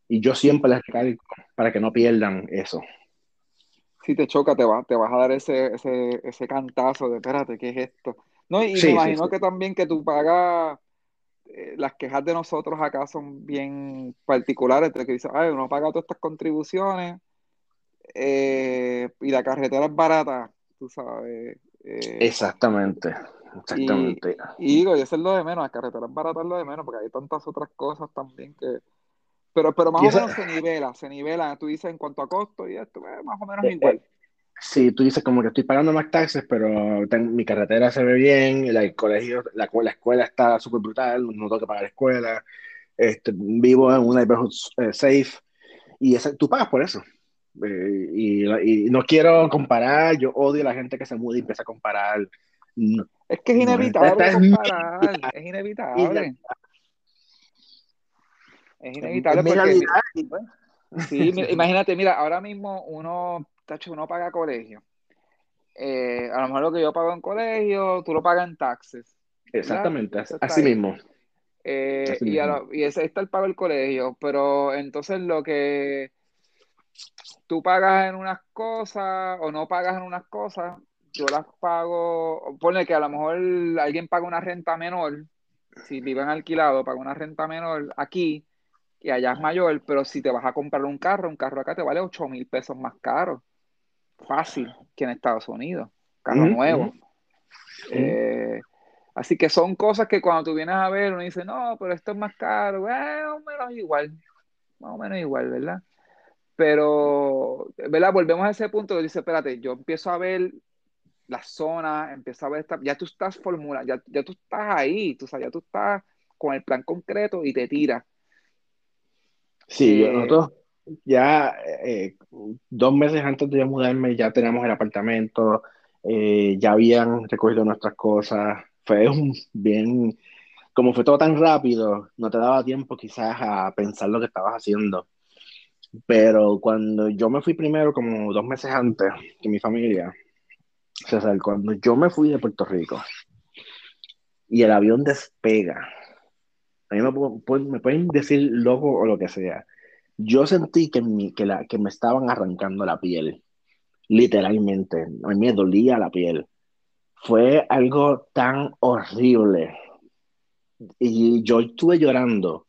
Y yo siempre les recalco para que no pierdan eso. Si te choca, te, va, te vas a dar ese, ese, ese cantazo de, espérate, ¿qué es esto? No, y me imagino que también que tú pagas, eh, las quejas de nosotros acá son bien particulares, de que dices, ay, uno paga todas estas contribuciones, eh, y la carretera es barata, tú sabes. Eh, exactamente, exactamente. Y, digo, y eso es lo de menos, la carretera es barata es lo de menos, porque hay tantas otras cosas también que... Pero, pero más o menos se nivela, se nivela, tú dices en cuanto a costo y esto, eh, más o menos igual. Sí, tú dices como que estoy pagando más taxes, pero mi carretera se ve bien, el colegio, la, la escuela está súper brutal, no tengo que pagar escuela, este, vivo en una neighborhood safe, y ese, tú pagas por eso. Eh, y, no quiero comparar, yo odio a la gente que se muda y empieza a comparar. Es que es inevitable es comparar, es inevitable. Es inevitable porque, Sí, imagínate, mira, ahora mismo uno, tacho, uno paga colegio. Eh, a lo mejor lo que yo pago en colegio, tú lo pagas en taxes. Exactamente, así mismo. Eh, y, y, ese está el pago del colegio, pero entonces lo que tú pagas en unas cosas o no pagas en unas cosas, yo las pago, pone que a lo mejor alguien paga una renta menor, si viven alquilado, paga una renta menor aquí y allá es mayor, pero si te vas a comprar un carro, un carro acá te vale 8 mil pesos más caro, fácil que en Estados Unidos, carro nuevo. Eh, así que son cosas que cuando tú vienes a ver, uno dice, no, pero esto es más caro, eh, más o menos igual, más o menos igual, ¿verdad? Pero, ¿verdad? Volvemos a ese punto que dice, espérate, yo empiezo a ver la zona, empiezo a ver, esta, ya tú estás formulando, ya, ya tú estás ahí, tú sabes, ya tú estás con el plan concreto y te tiras. Sí, eh, nosotros ya eh, dos meses antes de mudarme ya teníamos el apartamento, eh, ya habían recogido nuestras cosas, fue un bien, como fue todo tan rápido, no te daba tiempo quizás a pensar lo que estabas haciendo. Pero cuando yo me fui primero, como dos meses antes que mi familia, César, cuando yo me fui de Puerto Rico y el avión despega, a mí me, me pueden decir loco o lo que sea, yo sentí que, mi, que, me estaban arrancando la piel, literalmente, a mí me dolía la piel. Fue algo tan horrible. Y yo estuve llorando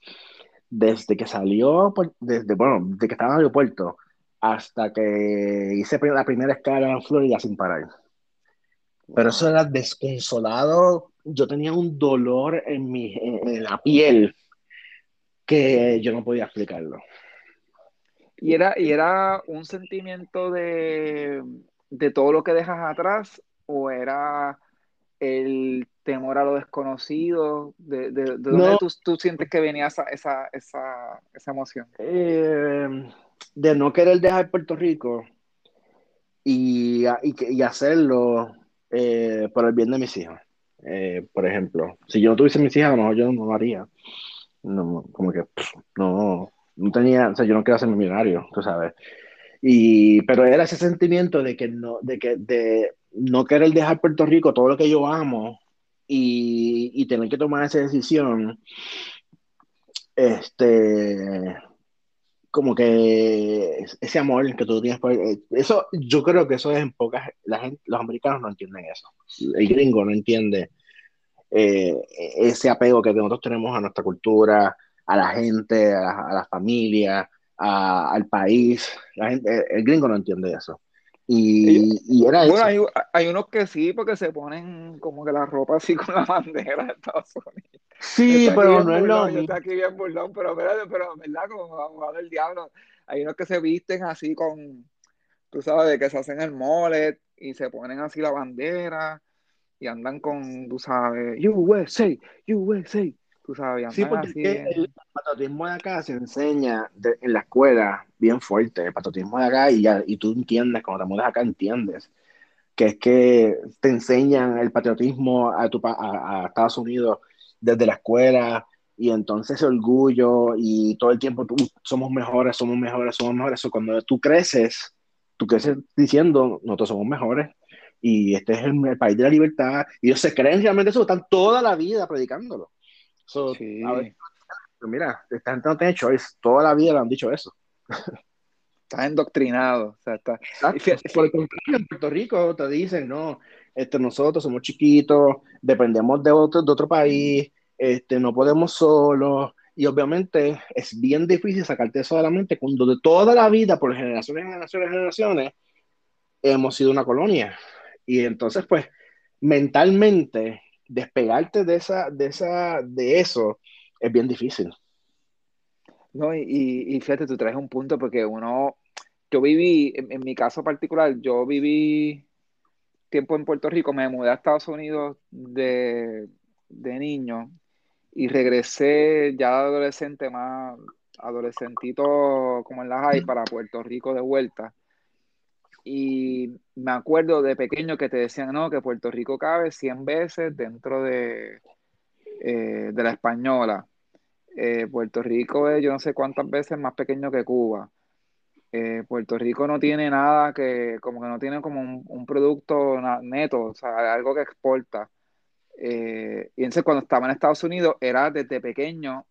desde que salió, desde, bueno, desde que estaba en el aeropuerto hasta que hice la primera escala en Florida sin parar. Pero eso era desconsolado. Yo tenía un dolor en, mi, en, la piel que yo no podía explicarlo. Y era, y era un sentimiento de, de todo lo que dejas atrás o era el temor a lo desconocido? ¿De, de, dónde tú, sientes que venía esa, esa, esa, esa emoción? Eh, de no querer dejar Puerto Rico y, y, y hacerlo eh, por el bien de mis hijos. Eh, por ejemplo, si yo no tuviese mis hijas, a lo mejor yo no lo haría. No, como que no, no tenía, o sea, yo no quiero hacerme millonario, tú sabes. Y, pero era ese sentimiento de que no, de que, de no querer dejar Puerto Rico, todo lo que yo amo, y, y tener que tomar esa decisión, este, como que ese amor que tú tienes por eso yo creo que eso es en pocas la gente los americanos no entienden eso. El gringo no entiende eh, ese apego que nosotros tenemos a nuestra cultura a la gente a la, a la familia al país. La gente, el gringo no entiende eso y, era bueno, hay, hay, unos que sí, porque se ponen como que la ropa así (laughs) con la bandera de Estados Unidos. Sí, pero no es lo mismo. Está aquí bien burlón, pero, pero, pero, ¿verdad? Como abogado del diablo. Hay unos que se visten así con, tú sabes, de que se hacen el mole y se ponen así la bandera y andan con, tú sabes, USA, USA. Tú sabes, sí, porque el patriotismo de acá se enseña en la escuela bien fuerte, el patriotismo de acá, y, ya, y tú entiendes, cuando te mudas acá, entiendes, que es que te enseñan el patriotismo a, tu, a, Estados Unidos desde la escuela, y entonces ese orgullo, y todo el tiempo tú, somos mejores, somos mejores, somos mejores, eso cuando tú creces, tú creces diciendo, nosotros somos mejores, y este es el, el país de la libertad, y ellos se creen realmente eso, están toda la vida predicándolo mira, esta gente no tiene choice, toda la vida le han dicho eso. Está endoctrinado. O sea, está... Por el contrario, en Puerto Rico te dicen, no, este, nosotros somos chiquitos, dependemos de otro, de otro país, este, no podemos solos, y obviamente es bien difícil sacarte eso de la mente cuando de toda la vida, por generaciones, generaciones, generaciones, hemos sido una colonia. Y entonces, pues, mentalmente despegarte de, esa, de, esa, de eso es bien difícil. No, y, y fíjate, tú traes un punto porque uno, yo viví, en, mi caso particular, yo viví tiempo en Puerto Rico, me mudé a Estados Unidos de, de niño y regresé ya de adolescente, más adolescentito como en la high, para Puerto Rico de vuelta. Y me acuerdo de pequeño que te decían, no, que Puerto Rico cabe 100 veces dentro de, eh, de la española. Eh, Puerto Rico es yo no sé cuántas veces más pequeño que Cuba. Eh, Puerto Rico no tiene nada que, como que no tiene como un, producto neto, o sea, algo que exporta. Y entonces cuando estaba en Estados Unidos, era desde pequeño,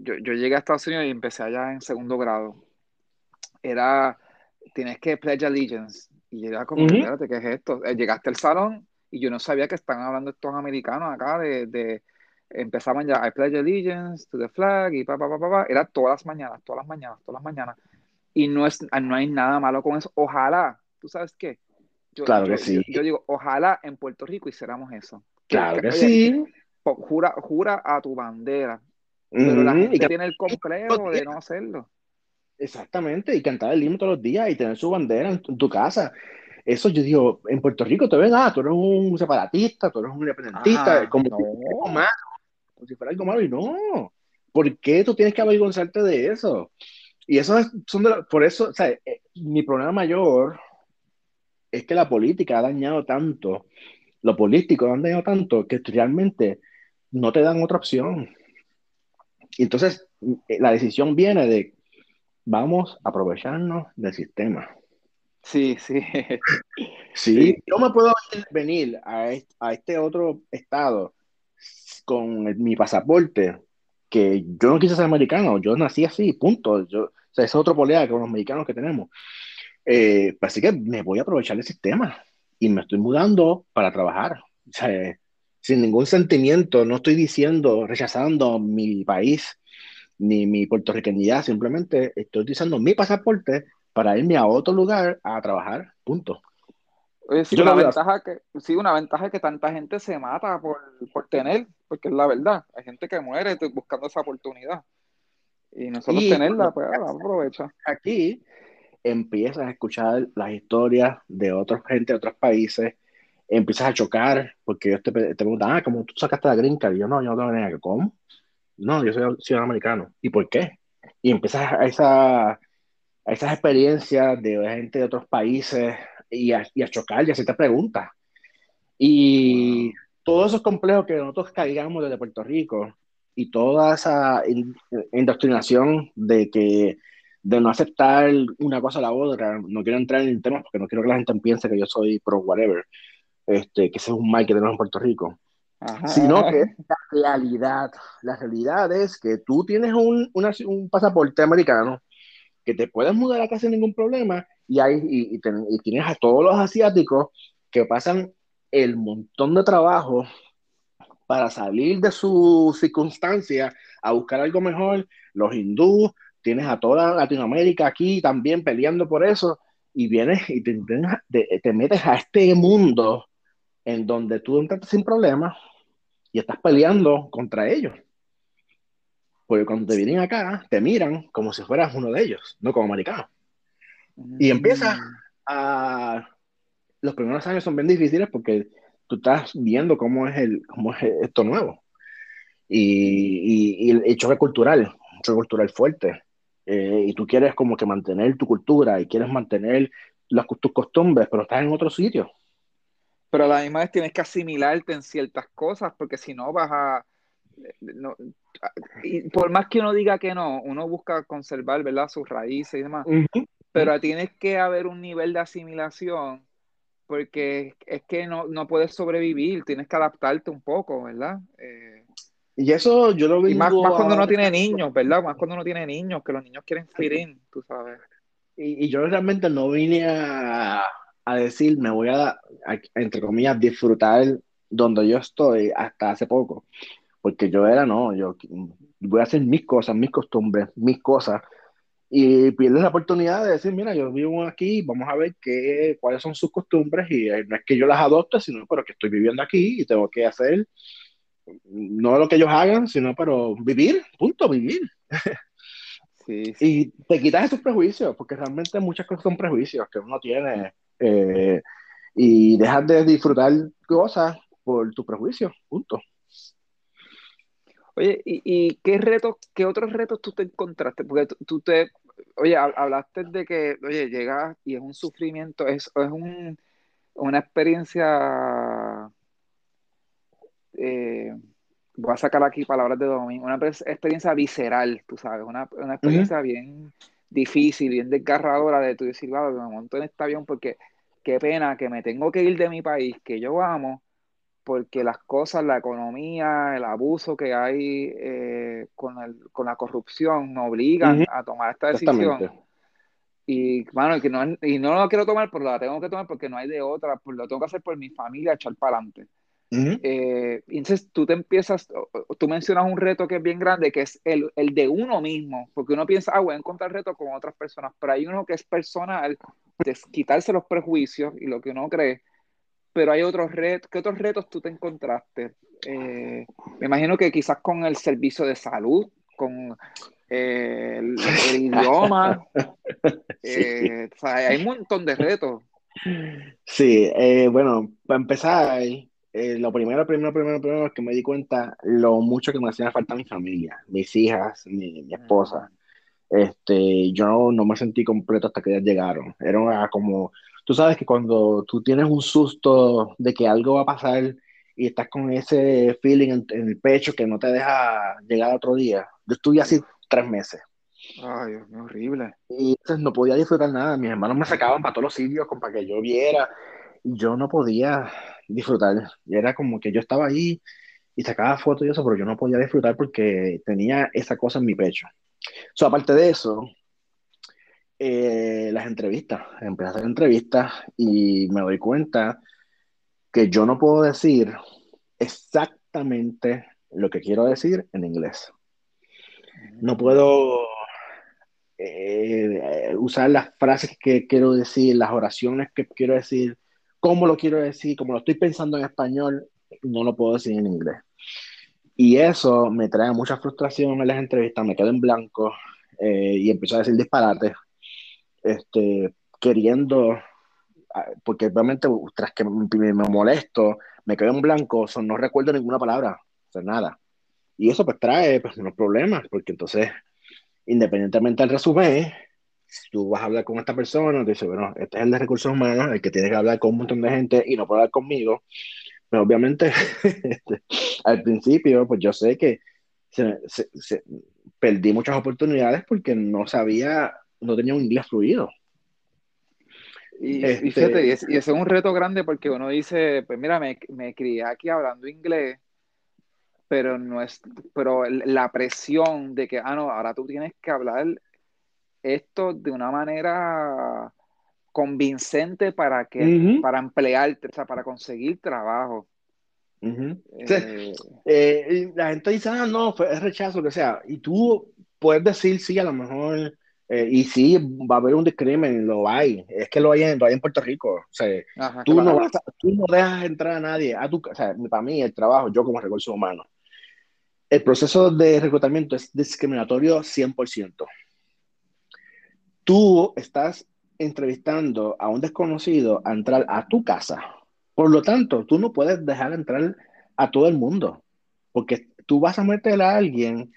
yo, yo, llegué a Estados Unidos y empecé allá en segundo grado. Era, tienes que pledge allegiance. Y era como, espérate, ¿qué es esto? llegaste al salón y yo no sabía que están hablando estos americanos acá de, de empezaban ya, I pledge allegiance to the flag y pa, pa, pa, pa, era todas las mañanas, todas las mañanas, todas las mañanas. Y no, es, no hay nada malo con eso. Ojalá, ¿tú sabes qué? Yo, claro que sí. Yo, digo, ojalá en Puerto Rico hiciéramos eso. Claro que, sí. Jura, jura a tu bandera. Pero la gente tiene el complejo de no hacerlo. Exactamente, y cantar el himno todos los días y tener su bandera en tu casa. Eso yo digo, en Puerto Rico te ven, ah, tú eres un separatista, tú eres un independentista, como, si fuera algo malo, y no. ¿Por qué tú tienes que avergonzarte de eso? Y eso es, son por eso, o sea, eh, mi problema mayor es que la política ha dañado tanto, lo político han dañado tanto que realmente no te dan otra opción. Y entonces eh, la decisión viene de vamos a aprovecharnos del sistema. Sí, sí. (laughs) Sí, yo me puedo venir a este, otro estado con mi pasaporte, que yo no quise ser americano, yo nací así, punto. Yo, o sea, es otro polea con los mexicanos que tenemos. Eh, pues así que me voy a aprovechar del sistema y me estoy mudando para trabajar. O sea, sin ningún sentimiento, no estoy diciendo, rechazando mi país ni mi puertorriqueñidad, simplemente estoy utilizando mi pasaporte para irme a otro lugar a trabajar, punto. sí, una ventaja que, sí, una ventaja que tanta gente se mata por, por, tener, porque es la verdad. Hay gente que muere buscando esa oportunidad. Y nosotros tenerla, pues aprovecha. Aquí empiezas a escuchar las historias de otra gente de otros países, empiezas a chocar, porque ellos te, te preguntan, ah, ¿cómo tú sacaste la green card? Y yo, no, yo no tengo ni idea. ¿Cómo? No, yo soy ciudadano americano. ¿Y por qué? Y empiezas a esa esas experiencias de gente de otros países y a, y a chocar y hacerte preguntas. Y todos esos complejos que nosotros caigamos desde Puerto Rico y toda esa indoctrinación de que de no aceptar una cosa a la otra, no quiero entrar en temas porque no quiero que la gente piense que yo soy pro whatever, este, que ese es un mal que tenemos en Puerto Rico, sino que (laughs) la realidad, la realidad es que tú tienes un, un pasaporte americano que te puedes mudar a casa sin ningún problema y, hay, y, tienes a todos los asiáticos que pasan el montón de trabajo para salir de su circunstancia a buscar algo mejor, los hindúes, tienes a toda Latinoamérica aquí también peleando por eso, y vienes y te, te, metes a este mundo en donde tú entras sin problemas y estás peleando contra ellos. Porque cuando te vienen acá, te miran como si fueras uno de ellos, no como americano. Y mm. empiezas a... Los primeros años son bien difíciles porque tú estás viendo cómo es, el, cómo es esto nuevo. Y, y, el choque cultural, un choque cultural fuerte. Eh, y tú quieres como que mantener tu cultura y quieres mantener las, tus costumbres, pero estás en otro sitio. Pero a la misma vez tienes que asimilarte en ciertas cosas, porque si no vas a... No, y por más que uno diga que no, uno busca conservar, ¿verdad? Sus raíces y demás. Pero tienes que haber un nivel de asimilación porque es que no, no puedes sobrevivir, tienes que adaptarte un poco, ¿verdad? Eh, y eso yo lo vi. más, más, cuando uno tiene niños, ¿verdad? Más cuando uno tiene niños, que los niños quieren fit tú sabes. Y, y, yo realmente no vine a, a decir, me voy a, entre comillas, disfrutar donde yo estoy hasta hace poco. Porque yo era, no, yo voy a hacer mis cosas, mis costumbres, mis cosas, y pierdes la oportunidad de decir, mira, yo vivo aquí, vamos a ver qué, cuáles son sus costumbres, y eh, no es que yo las adopte, sino pero que estoy viviendo aquí y tengo que hacer, no lo que ellos hagan, sino pero vivir, punto, vivir. Sí, (laughs) Y te quitas esos prejuicios, porque realmente muchas cosas son prejuicios que uno tiene, eh, y dejas de disfrutar cosas por tu prejuicio, punto. Oye, ¿y, qué retos, qué otros retos tú te encontraste? Porque tú, te, oye, hablaste de que, oye, llegas y es un sufrimiento, es, es un, una experiencia, eh, voy a sacar aquí palabras de domingo, una experiencia visceral, tú sabes, una, experiencia bien, difícil, bien desgarradora de tú decir, wow, me monto en este avión porque qué pena que me tengo que ir de mi país, que yo amo, porque las cosas, la economía, el abuso que hay eh, con, con, la corrupción me obligan a tomar esta decisión. Y, bueno, que no, y no lo quiero tomar, pero la tengo que tomar porque no hay de otra, pues lo tengo que hacer por mi familia, echar para adelante. Eh, entonces tú te empiezas, tú mencionas un reto que es bien grande, que es el, el, de uno mismo, porque uno piensa, ah, voy a encontrar reto con otras personas, pero hay uno que es personal, de quitarse los prejuicios y lo que uno cree, pero hay otros retos, ¿qué otros retos tú te encontraste? Eh, me imagino que quizás con el servicio de salud, con eh, el, idioma, (laughs) o sea, hay un montón de retos. Sí, bueno, para empezar, eh, lo primero, primero, primero, primero es que me di cuenta lo mucho que me hacía falta mi familia, mis hijas, mi, esposa. Este, yo no, me sentí completo hasta que ellas llegaron. Era como, tú sabes que cuando tú tienes un susto de que algo va a pasar y estás con ese feeling en, el pecho que no te deja llegar otro día. Yo estuve así tres meses. Ay, horrible. Y entonces no podía disfrutar nada. Mis hermanos me sacaban para todos los sitios para que yo viera. Y yo no podía disfrutar. Y era como que yo estaba ahí y sacaba fotos y eso, pero yo no podía disfrutar porque tenía esa cosa en mi pecho. So, aparte de eso, eh, las entrevistas. Empecé a hacer entrevistas y me doy cuenta que yo no puedo decir exactamente lo que quiero decir en inglés. No puedo eh, usar las frases que quiero decir, las oraciones que quiero decir cómo lo quiero decir, como lo estoy pensando en español, no lo puedo decir en inglés. Y eso me trae mucha frustración en las entrevistas, me quedo en blanco eh, y empiezo a decir disparates, este, queriendo, ah, porque obviamente tras que me, molesto, me quedo en blanco, no recuerdo ninguna palabra, o sea, nada. Y eso pues trae pues, unos problemas, porque entonces, independientemente del resumen, tú vas a hablar con esta persona, te dice, bueno, este es el de recursos humanos, el que tiene que hablar con un montón de gente y no puede hablar conmigo. Pero obviamente, (laughs) este, al principio, pues yo sé que perdí muchas oportunidades porque no sabía, no tenía un inglés fluido. Y, este, fíjate, y, ese es un reto grande porque uno dice, pues mira, me, me crié aquí hablando inglés, pero no es, pero la presión de que, ah, no, ahora tú tienes que hablar esto de una manera convincente para que para emplearte, o sea, para conseguir trabajo. Eh, eh, la gente dice, ah, no, es rechazo, que sea, y tú puedes decir, sí, a lo mejor, eh, y sí, va a haber un discrimen, lo hay, es que lo hay en, en Puerto Rico, o sea, tú, no tú no dejas entrar a nadie, a tu, o sea, para mí el trabajo, yo como recursos humanos, el proceso de reclutamiento es discriminatorio 100% tú estás entrevistando a un desconocido a entrar a tu casa. Por lo tanto, tú no puedes dejar entrar a todo el mundo, porque tú vas a meter a alguien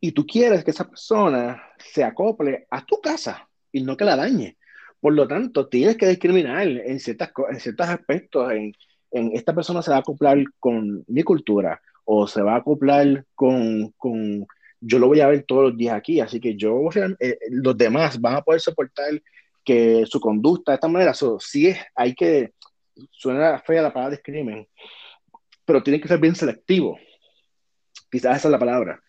y tú quieres que esa persona se acople a tu casa y no que la dañe. Por lo tanto, tienes que discriminar en, ciertas, en ciertos aspectos. En, en, esta persona se va a acoplar con mi cultura o se va a acoplar con, con yo lo voy a ver todos los días aquí, así que yo, eh, los demás van a poder soportar que su conducta de esta manera, so, sí es, hay que, suena fea la palabra discrimen, pero tiene que ser bien selectivo, quizás esa es la palabra,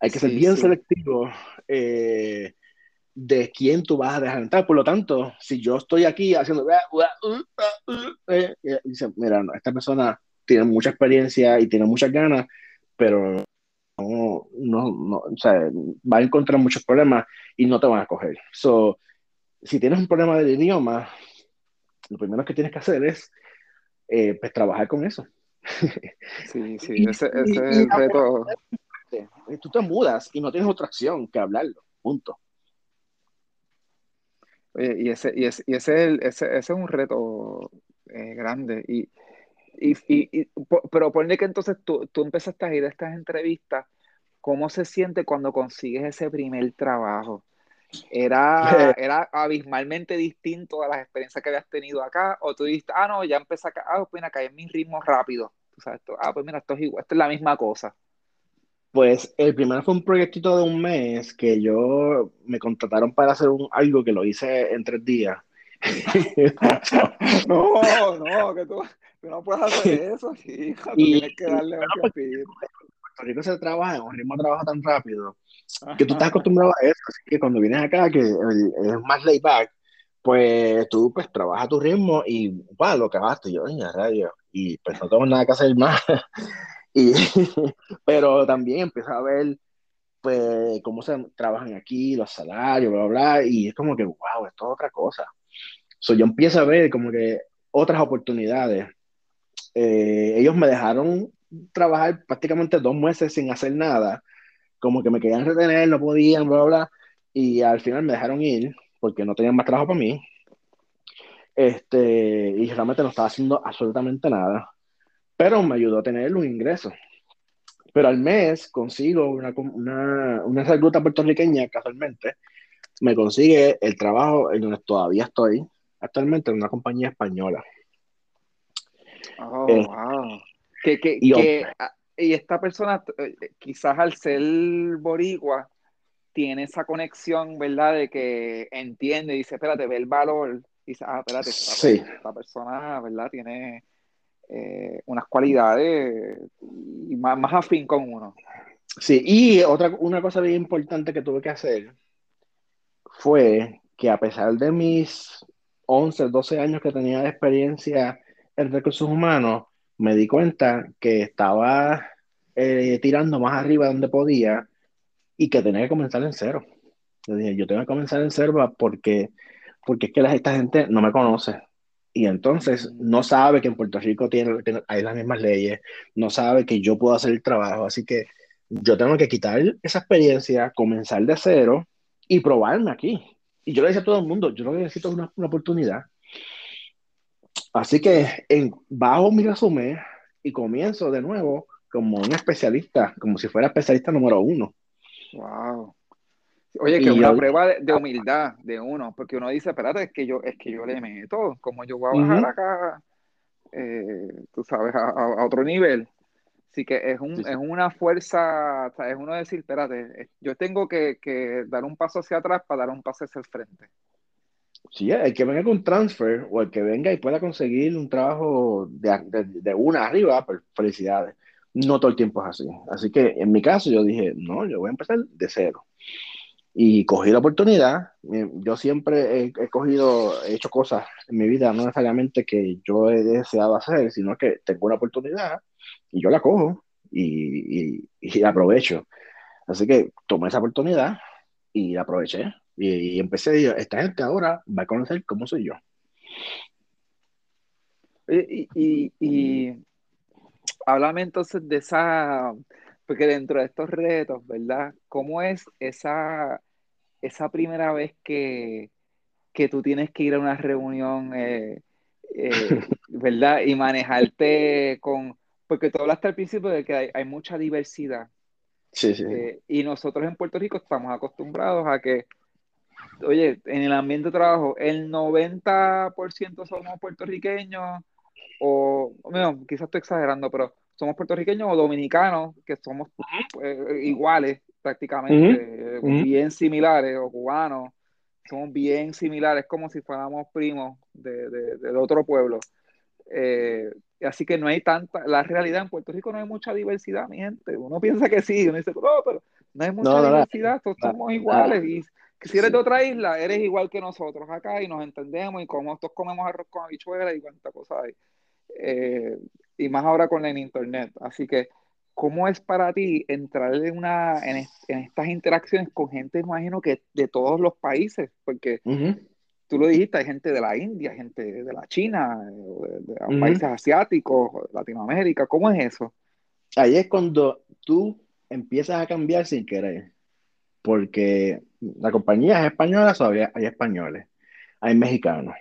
hay que ser bien selectivo eh, de quién tú vas a dejar entrar, por lo tanto, si yo estoy aquí haciendo, eh, dice, mira, esta persona tiene mucha experiencia y tiene muchas ganas, pero no, no, o sea, va a encontrar muchos problemas y no te van a coger. So, si tienes un problema del idioma, lo primero que tienes que hacer es eh, pues, trabajar con eso. (laughs) Sí, sí, ese, es el reto. Tú te mudas y no tienes otra acción que hablarlo, punto. y ese, y ese, y ese, ese, es un reto eh, grande. Y, y, y, pero ponle que entonces tú, tú empezaste a ir a estas entrevistas, ¿cómo se siente cuando consigues ese primer trabajo? ¿Era, (laughs) ¿Era abismalmente distinto a las experiencias que habías tenido acá? ¿O tú dijiste, ah, no, ya empecé acá, ah, pues acá en mi ritmo rápido? ¿Tú sabes, esto, ah, pues mira, esto es igual, esto es la misma cosa. Pues el primero fue un proyectito de un mes que yo me contrataron para hacer un, algo que lo hice en tres días. (laughs) (laughs) no, no, que tú, no puedes hacer (laughs) eso, hija. Tú y, tienes que darle un pues, Puerto Rico se trabaja en un ritmo de trabajo tan rápido que tú estás acostumbrado a eso, así que cuando vienes acá, que es más laid back, pues tú pues trabajas a tu ritmo y va, lo acabaste, yo en radio, y pues no tengo nada que hacer más. (laughs) y, (laughs) pero también empiezo a ver pues cómo se trabajan aquí, los salarios, bla, bla, y es como que, wow, esto es otra cosa. So, yo empiezo a ver como que otras oportunidades. Eh, ellos me dejaron trabajar prácticamente dos meses sin hacer nada, como que me querían retener, no podían, bla, bla, y al final me dejaron ir porque no tenían más trabajo para mí. Este, y realmente no estaba haciendo absolutamente nada, pero me ayudó a tener un ingreso. Pero al mes consigo una, una, una recluta puertorriqueña, casualmente, me consigue el trabajo en donde todavía estoy, actualmente en una compañía española. Oh, eh, wow. Que, que, y, que, ah, y, esta persona, eh, quizás al ser boricua, tiene esa conexión, ¿verdad? De que entiende, dice, espérate, ve el valor, dice, ah, espérate, esta, persona, ¿verdad? Tiene eh, unas cualidades y más, más afín con uno. Sí, y otra, una cosa bien importante que tuve que hacer fue que a pesar de mis 11, 12 años que tenía de experiencia en recursos humanos, me di cuenta que estaba eh, tirando más arriba donde podía y que tenía que comenzar en cero. Yo dije, yo tengo que comenzar en cero porque, porque es que esta gente no me conoce. Y entonces no sabe que en Puerto Rico tiene, hay las mismas leyes, no sabe que yo puedo hacer el trabajo. Así que yo tengo que quitar esa experiencia, comenzar de cero y probarme aquí. Y yo le decía a todo el mundo, yo lo necesito es una, una oportunidad. Así que en, bajo mi resumen y comienzo de nuevo como un especialista, como si fuera especialista número uno. Wow. Oye, que es una prueba de, humildad de uno, porque uno dice, espérate, es que yo, es que yo le meto, como yo voy a bajar acá, eh, tú sabes, a, otro nivel. Así que es, un, es una fuerza, es uno decir, espérate, yo tengo que, que, dar un paso hacia atrás para dar un paso hacia el frente. Sí, el que venga con transfer o el que venga y pueda conseguir un trabajo de, de, de una arriba, pues felicidades. No todo el tiempo es así. Así que en mi caso yo dije, no, yo voy a empezar de cero. Y cogí la oportunidad. Yo siempre he, cogido, he hecho cosas en mi vida, no necesariamente que yo he deseado hacer, sino que tengo una oportunidad y yo la cojo y, y, la aprovecho. Así que tomé esa oportunidad y la aproveché. Y, empecé a decir, esta gente ahora va a conocer cómo soy yo. y, y háblame entonces de esa, porque dentro de estos retos, ¿verdad? ¿Cómo es esa, esa primera vez que, que tú tienes que ir a una reunión, eh, eh, (laughs) ¿verdad? Y manejarte con, porque tú hablaste al principio de que hay, mucha diversidad. Sí, sí. Eh, y nosotros en Puerto Rico estamos acostumbrados a que, oye, en el ambiente de trabajo, el 90% somos puertorriqueños, o, bueno, quizás estoy exagerando, pero somos puertorriqueños o dominicanos, que somos eh, iguales prácticamente, bien similares, o cubanos, somos bien similares, como si fuéramos primos de, de, otro pueblo. Eh, así que no hay tanta, la realidad en Puerto Rico no hay mucha diversidad, mi gente. Uno piensa que sí, uno dice, oh, pero no hay mucha diversidad, todos somos iguales. Y si eres de otra isla, eres igual que nosotros acá y nos entendemos y como todos comemos arroz con habichuelas y cuánta cosa hay. Eh, y más ahora con el internet. Así que, ¿cómo es para ti entrar en, una, en, estas interacciones con gente, imagino que de todos los países? Porque tú lo dijiste, hay gente de la India, gente de la China, de, países asiáticos, Latinoamérica. ¿Cómo es eso? Ahí es cuando tú empiezas a cambiar sin querer. Porque la compañía es española, todavía hay españoles, hay mexicanos,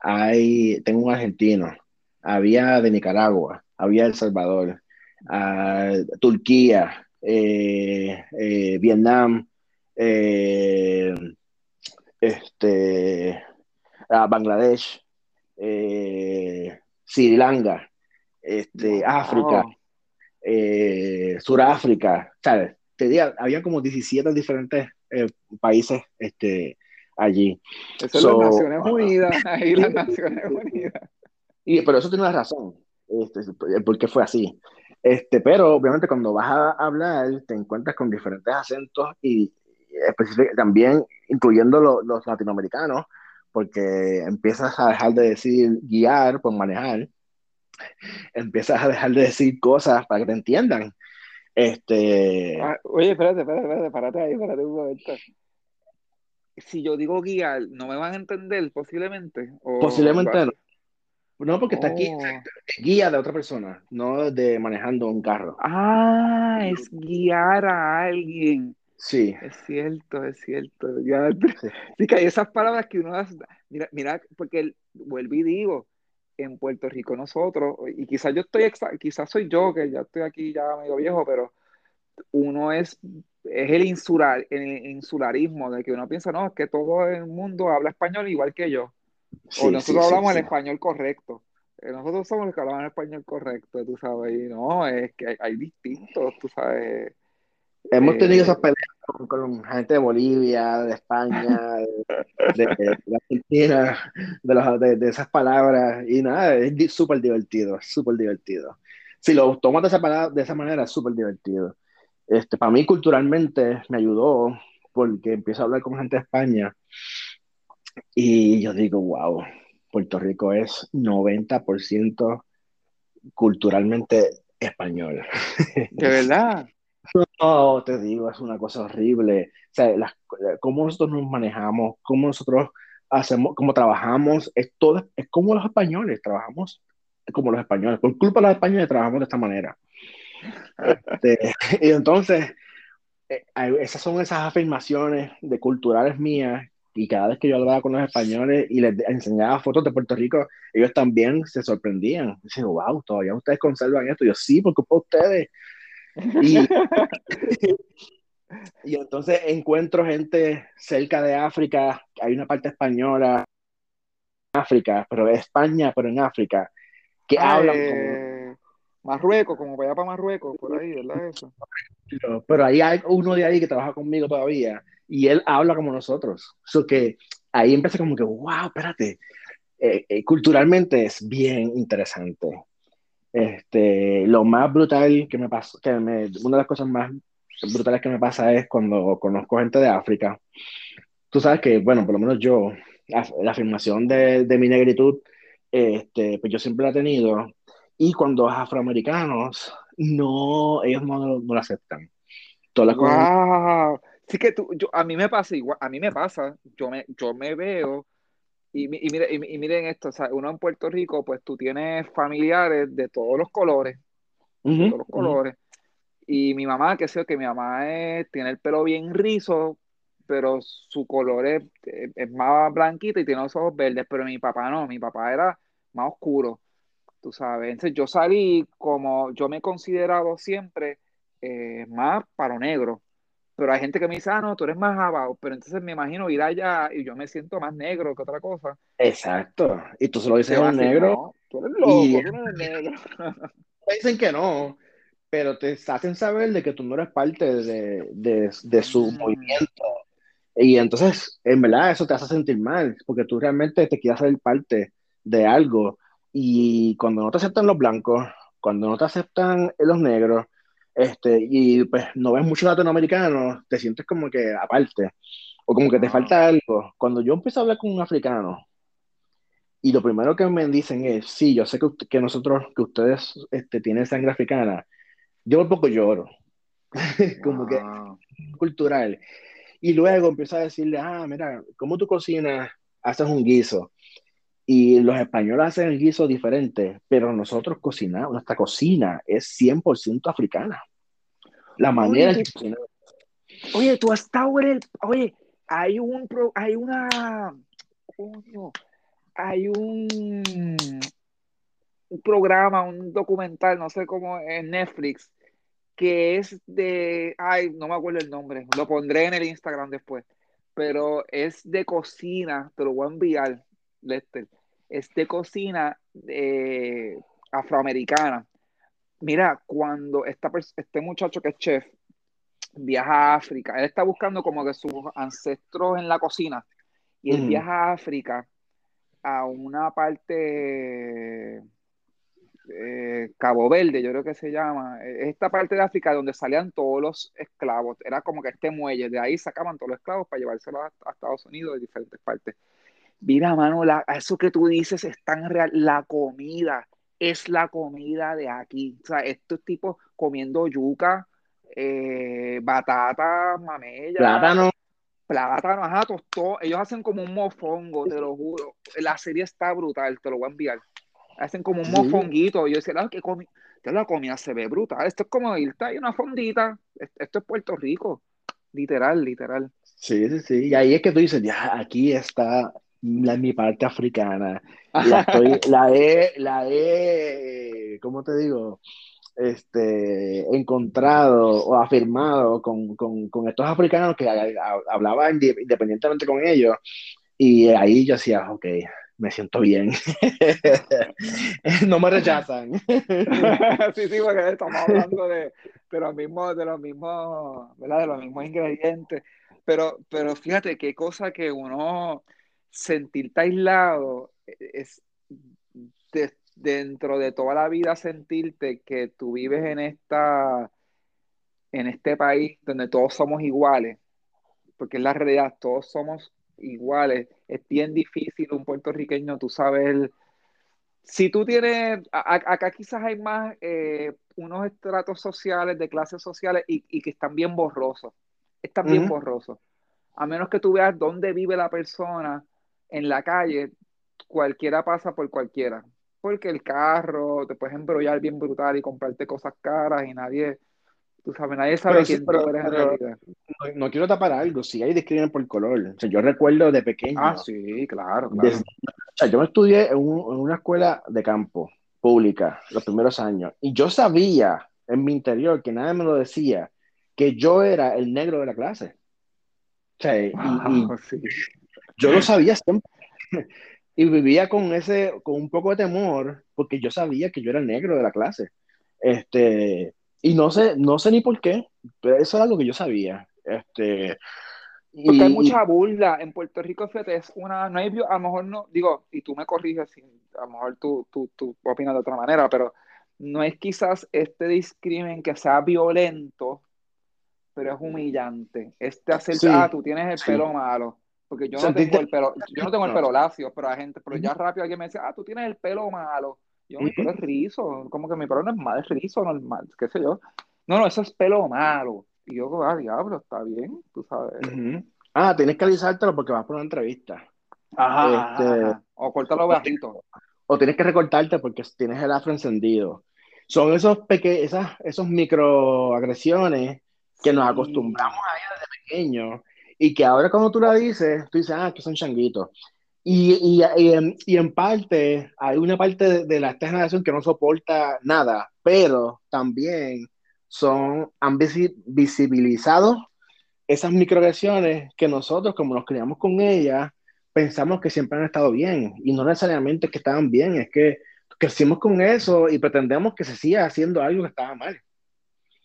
hay, tengo un argentino, había de Nicaragua, había El Salvador, ah, Turquía, eh, eh, Vietnam, eh, este, ah, Bangladesh, Sri Lanka, este, África, Suráfrica, ¿sabes? Te diría, había como 17 diferentes eh, países este, allí. Eso es las Naciones Unidas, (laughs) ahí las Naciones Unidas. Y, pero eso tiene una razón, este, porque fue así. Este, pero obviamente cuando vas a hablar te encuentras con diferentes acentos y, también incluyendo los latinoamericanos, porque empiezas a dejar de decir guiar por manejar, empiezas a dejar de decir cosas para que te entiendan. Este... Ah, oye, espérate, espérate, espérate, párate ahí, espérate un momento. Si yo digo guiar, ¿no me van a entender posiblemente? posiblemente no. No, porque está aquí oh. guía de otra persona, no de manejando un carro. Ah, es guiar a alguien. Sí. Es cierto, es cierto. Ya, (laughs) sí. que hay esas palabras que uno mira, mira, porque vuelvo y digo, en Puerto Rico nosotros, y quizás yo estoy, quizás soy yo, que ya estoy aquí ya medio viejo, pero uno es, es el, insular, el insularismo, de que uno piensa, no, es que todo el mundo habla español igual que yo. o nosotros hablamos el español correcto. Eh, nosotros somos los que hablamos el español correcto, tú sabes, y no, es que hay, hay distintos, tú sabes Hemos tenido esas peleas con, gente de Bolivia, de España, de, Argentina, de, de, esas palabras, y nada, es súper divertido, súper divertido. Si lo tomas de esa, de esa manera, es súper divertido. Este, para mí, culturalmente, me ayudó porque empiezo a hablar con gente de España y yo digo, wow, Puerto Rico es 90% culturalmente español. ¿De verdad? No, te digo, es una cosa horrible. O sea, las, cómo nosotros nos manejamos, cómo nosotros hacemos, cómo trabajamos, es todo, es como los españoles, trabajamos como los españoles. Por culpa de los españoles trabajamos de esta manera. Este, (laughs) y entonces, eh, esas son esas afirmaciones de culturales mías y cada vez que yo hablaba con los españoles y les enseñaba fotos de Puerto Rico, ellos también se sorprendían. Dicen, wow, todavía ustedes conservan esto. yo, sí, porque ustedes y, (laughs) y entonces encuentro gente cerca de África, hay una parte española, África, pero España, pero en África, que ah, hablan como... Marruecos, como para allá para Marruecos, por ahí, ¿verdad? Eso. Pero, ahí hay uno de ahí que trabaja conmigo todavía y él habla como nosotros. So que ahí empieza como que, wow, espérate, eh, eh, culturalmente es bien interesante. Este, lo más brutal que me pasa, que me, una de las cosas más brutales que me pasa es cuando conozco gente de África. Tú sabes que, bueno, por lo menos yo, la, afirmación de, de, mi negritud, este, pues yo siempre la he tenido. Y cuando los afroamericanos, no, ellos no, no la aceptan. Toda wow. Sí que tú, yo, a mí me pasa igual, a mí me pasa, yo me, yo me veo y, y, y, miren esto, o sea, uno en Puerto Rico, pues tú tienes familiares de todos los colores, de todos los colores. Y mi mamá, que sé que mi mamá tiene el pelo bien rizo, pero su color es, más blanquito y tiene los ojos verdes, pero mi papá no, mi papá era más oscuro, tú sabes. Entonces yo salí como, yo me he considerado siempre eh, más para negro pero hay gente que me dice, ah, no, tú eres más abajo, pero entonces me imagino ir allá y yo me siento más negro que otra cosa. Exacto, y tú se lo dices a un negro. tú eres loco, y... tú eres negro. (laughs) dicen que no, pero te hacen saber de que tú no eres parte de, de, de su mm. movimiento. Y entonces, en verdad, eso te hace sentir mal, porque tú realmente te quieres ser parte de algo. Y cuando no te aceptan los blancos, cuando no te aceptan los negros, este, y pues no ves muchos latinoamericanos, te sientes como que aparte, o como que te falta algo. Cuando yo empiezo a hablar con un africano, y lo primero que me dicen es, sí, yo sé que, que nosotros, que ustedes este, tienen sangre africana, yo un poco lloro, (laughs) como que cultural. Y luego empiezo a decirle, ah, mira, ¿cómo tú cocinas? Haces un guiso. Y los españoles hacen el guiso diferente, pero nosotros cocinamos, nuestra cocina es 100% africana. La manera oye, de cocinar. Oye, tú has estado en el. Oye, hay un. Hay una. Coño, hay un. Un programa, un documental, no sé cómo, en Netflix, que es de. Ay, no me acuerdo el nombre. Lo pondré en el Instagram después. Pero es de cocina, te lo voy a enviar Lester, es de cocina eh, afroamericana. mira, cuando esta este muchacho que es chef viaja a África, él está buscando como que sus ancestros en la cocina y él viaja a África a una parte eh, Cabo Verde, yo creo que se llama, esta parte de África donde salían todos los esclavos, era como que este muelle, de ahí sacaban todos los esclavos para llevárselos a, Estados Unidos de diferentes partes. Mira, mano, la, eso que tú dices es tan real, la comida es la comida de aquí, o sea, estos tipos comiendo yuca, eh, batata, mamella, plátano, plátano, ajá, tostó. Ellos hacen como un mofongo, te lo juro. La serie está brutal, te lo voy a enviar. Hacen como un mofonguito. Yo decía, ah, que comi la comida se ve brutal. Esto es como irte ahí una fondita. Esto es Puerto Rico. Literal, literal. Sí, sí, sí. Y ahí es que tú dices, ya, aquí está la, mi parte africana. (laughs) La, estoy, la he, la he, ¿cómo te digo? este, encontrado o afirmado con, con, con estos africanos que hablaba independientemente con ellos. Y ahí yo decía, ok, me siento bien. (laughs) no me rechazan. (laughs) sí, sí, porque estamos hablando de, de los mismos, de los mismos, ¿verdad? De los mismos ingredientes. Pero, pero fíjate qué cosa que uno sentirte aislado es de, dentro de toda la vida sentirte que tú vives en esta en este país donde todos somos iguales, porque en la realidad todos somos iguales. Es bien difícil un puertorriqueño, tú sabes, si tú tienes, acá quizás hay más eh, unos estratos sociales, de clases sociales, y, que están bien borrosos, están bien borrosos. A menos que tú veas dónde vive la persona en la calle, cualquiera pasa por cualquiera porque el carro te puedes embrollar bien brutal y comprarte cosas caras y nadie, tú sabes, nadie sabe quién tú eres en realidad. No, quiero tapar algo, sí hay discriminación por color. O sea, yo recuerdo de pequeño. Ah, sí, claro, claro. o sea, yo me estudié en, una escuela de campo pública los primeros años y yo sabía en mi interior que nadie me lo decía que yo era el negro de la clase. O sea, y, (laughs) yo lo (laughs) sabía siempre y vivía con ese, con un poco de temor, porque yo sabía que yo era el negro de la clase. Este, y no sé, no sé ni por qué, pero eso era lo que yo sabía. Este, porque hay mucha burla en Puerto Rico, fíjate, es una, no hay, a lo mejor no, digo, y tú me corriges, a lo mejor tú, tú, tú opinas de otra manera, pero no es quizás este discrimen que sea violento, pero es humillante. Este hacer, ah, tú tienes el pelo malo porque yo no tengo el pelo, yo no tengo el (laughs) pelo lacio, pero la gente, pero ya rápido alguien me decía, ah, tú tienes el pelo malo. Yo, mi pelo es rizo, como que mi pelo no es mal, es rizo normal, qué sé yo. No, no, eso es pelo malo. Y yo, ah, diablo, está bien, tú sabes. Ah, tienes que alisártelo porque vas por una entrevista. Ajá, este, O cortarlo bajito. O tienes que recortarte porque tienes el afro encendido. Son esos pequeños, esas, esos microagresiones que nos acostumbramos a ir desde pequeños y que ahora cuando tú la dices, tú dices, ah, que son changuitos. Y, y, y, en, parte, hay una parte de, la, esta generación que no soporta nada, pero también son, han visibilizado esas microagresiones que nosotros, como nos criamos con ellas, pensamos que siempre han estado bien. Y no necesariamente que estaban bien, es que crecimos con eso y pretendemos que se siga haciendo algo que estaba mal.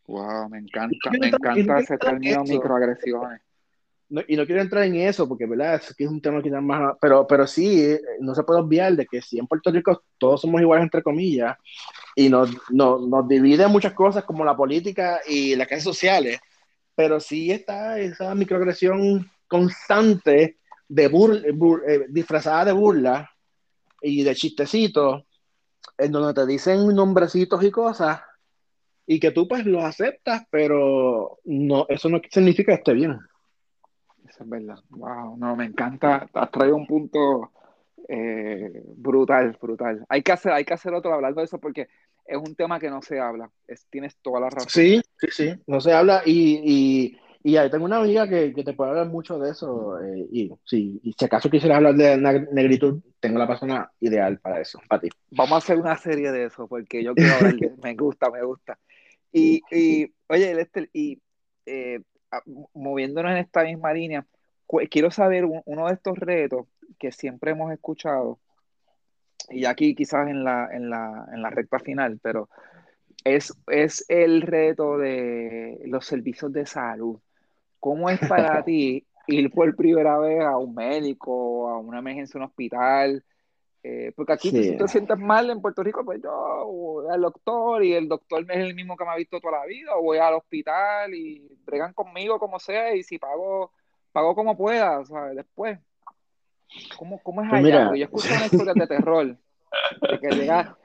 Wow, me encanta, me encanta ese término microagresiones y no quiero entrar en eso porque, ¿verdad? Es que es un tema que más... Pero, pero sí, eh, no se puede obviar de que si en Puerto Rico todos somos iguales, entre comillas, y nos, nos, nos divide muchas cosas como la política y las clases sociales, pero sí está esa microagresión constante de eh, disfrazada de burla y de chistecitos, en donde te dicen nombrecitos y cosas, y que tú pues los aceptas, pero no, eso no significa que esté bien es verdad. Wow, no, me encanta. Has traído un punto eh, brutal, brutal. Hay que hacer, hay que hacer otro hablando de eso porque es un tema que no se habla. Es, tienes toda la razón. Sí, sí, sí, no se habla y, y, y tengo una amiga que, que, te puede hablar mucho de eso. Eh, y, sí, y si acaso quisieras hablar de negritud, tengo la persona ideal para eso, para ti. Vamos a hacer una serie de eso porque yo quiero hablar de, me gusta, me gusta. Y, y oye, Lester, y eh, moviéndonos en esta misma línea, quiero saber uno de estos retos que siempre hemos escuchado, y aquí quizás en la, en la, en la recta final, pero es, es el reto de los servicios de salud. ¿Cómo es para (laughs) ti ir por primera vez a un médico, a una emergencia, a un hospital? Eh, porque aquí si tú te sientes mal en Puerto Rico, pues yo voy al doctor y el doctor es el mismo que me ha visto toda la vida, o voy al hospital y bregan conmigo como sea y si pago, pago como pueda, ¿sabes? Después. ¿Cómo, cómo es pues allá? yo escucho una historia de terror, de que llega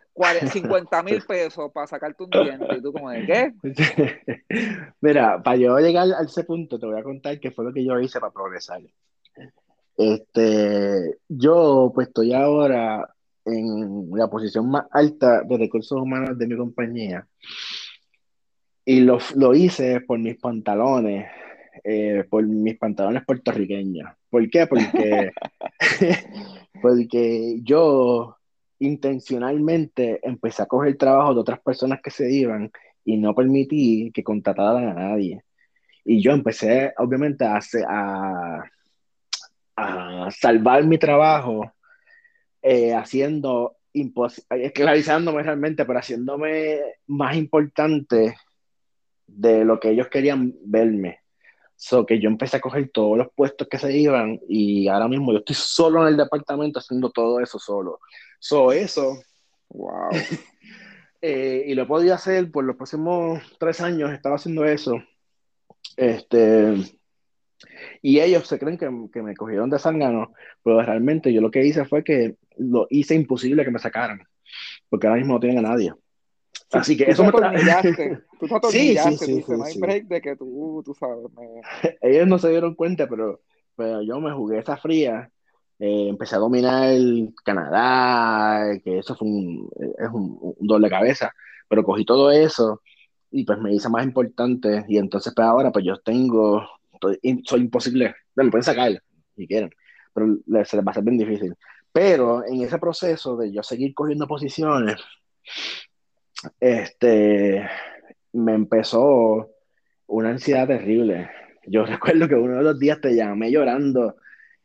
50 (laughs) mil pesos para sacarte un diente. ¿Y tú como de qué? (laughs) Mira, para yo llegar a ese punto, te voy a contar qué fue lo que yo hice para progresar. Este, yo pues estoy ahora en la posición más alta de recursos humanos de mi compañía. Y lo, lo hice por mis pantalones, eh, por mis pantalones puertorriqueños. ¿Por qué? Porque, (laughs) (laughs) porque yo intencionalmente empecé a coger trabajo de otras personas que se iban y no permití que contrataran a nadie. Y yo empecé, obviamente, a, a, a salvar mi trabajo eh, haciendo, esclavizándome realmente, pero haciéndome más importante de lo que ellos querían verme. So que yo empecé a coger todos los puestos que se iban y ahora mismo yo estoy solo en el departamento haciendo todo eso solo. So eso. Wow. (laughs) Eh, y lo podido hacer por los próximos tres años, estaba haciendo eso. Este, y ellos se creen que, que me cogieron de sangano, pero realmente yo lo que hice fue que lo hice imposible que me sacaran, porque ahora mismo no tienen a nadie. Así que eso me Tú te (laughs) sí, sí, sí, tú, no hay break de que tú, tú sabes. (laughs) Ellos no se dieron cuenta, pero, pero yo me jugué esa fría. Eh, empecé a dominar el Canadá, que eso fue un, es un, un, doble cabeza, pero cogí todo eso y pues me hice más importante y entonces pues ahora pues yo tengo, soy imposible, me pueden sacar si quieren, pero se les va a ser bien difícil. Pero en ese proceso de yo seguir cogiendo posiciones, este, me empezó una ansiedad terrible. Yo (laughs) recuerdo que uno de los días te llamé llorando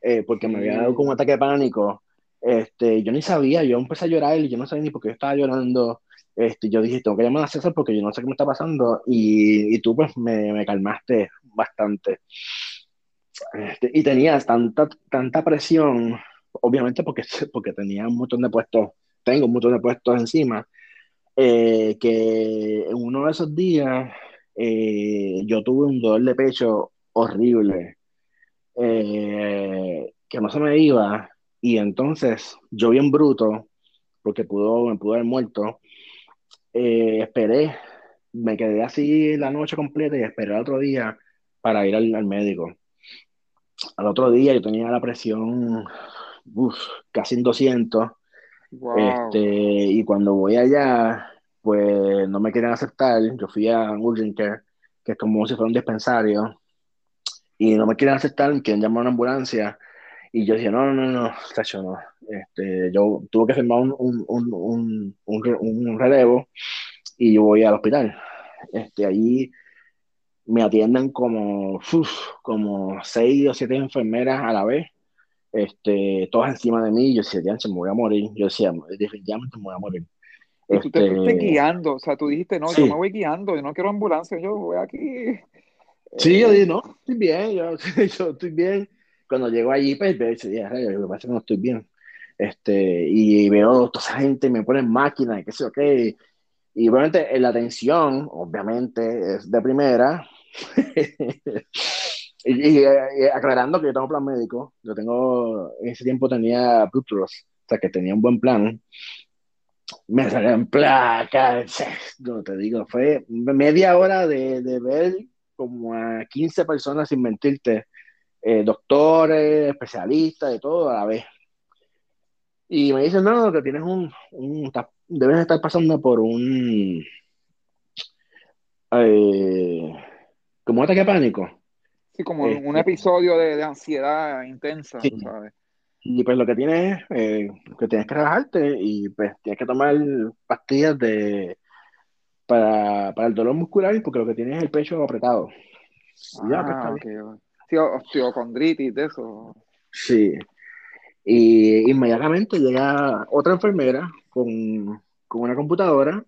eh, porque me había dado como un ataque de pánico. Este, yo ni sabía, yo empecé a llorar y yo no sabía ni por qué estaba llorando. Este, yo dije, tengo que llamar a César porque yo no sé qué me está pasando. Y, y tú pues me, me, calmaste bastante. Este, y tenía tanta, tanta presión, obviamente porque, (laughs) porque tenía un montón de puestos, tengo un montón de puestos encima eh, que en uno de esos días eh, yo tuve un dolor de pecho horrible, eh, que no se me iba, y entonces yo bien bruto, porque pudo, me pudo haber muerto, esperé, me quedé así la noche completa y esperé el otro día para ir al, médico. Al otro día yo tenía la presión casi en 200 este, y cuando voy allá, pues no me quieren aceptar. Yo fui a Urgent Care, que es como si fuera un dispensario, y no me quieren aceptar, quieren llamar a una ambulancia. Y yo dije, no, no, no, no, no. Este, yo tuve que firmar un, un, un, un, relevo y yo voy al hospital. Este, allí me atienden como, como seis o siete enfermeras a la vez este, todas encima de mí, yo decía, se me voy a morir, yo decía, definitivamente me voy a morir. Y tú te fuiste este, guiando, o sea, tú dijiste, no, yo me voy guiando, yo no quiero ambulancia, yo voy aquí. Sí, yo dije, no, estoy bien, yo, (laughs) yo estoy bien. Cuando llego allí, pues, dije, lo que pasa es que no estoy bien. Este, y veo toda esa gente, me ponen máquinas, y qué sé yo qué. Y obviamente la atención, obviamente, es de primera. (laughs) Y, aclarando que yo tengo plan médico, yo tengo, en ese tiempo tenía Blue o sea que tenía un buen plan. Me salían placas, no te digo, fue media hora de, de ver como a 15 personas sin mentirte, eh, doctores, especialistas, de todo a la vez. Y me dicen, no, que tienes un, un debes estar pasando por un, eh, como un ataque pánico como un este, episodio de, ansiedad intensa, ¿sabes? Y pues lo que tienes es eh, que tienes que relajarte y pues tienes que tomar pastillas de para, el dolor muscular porque lo que tienes es el pecho apretado. ya, pues, ah, Sí, osteocondritis, de eso. Sí. Y inmediatamente llega otra enfermera con, con una computadora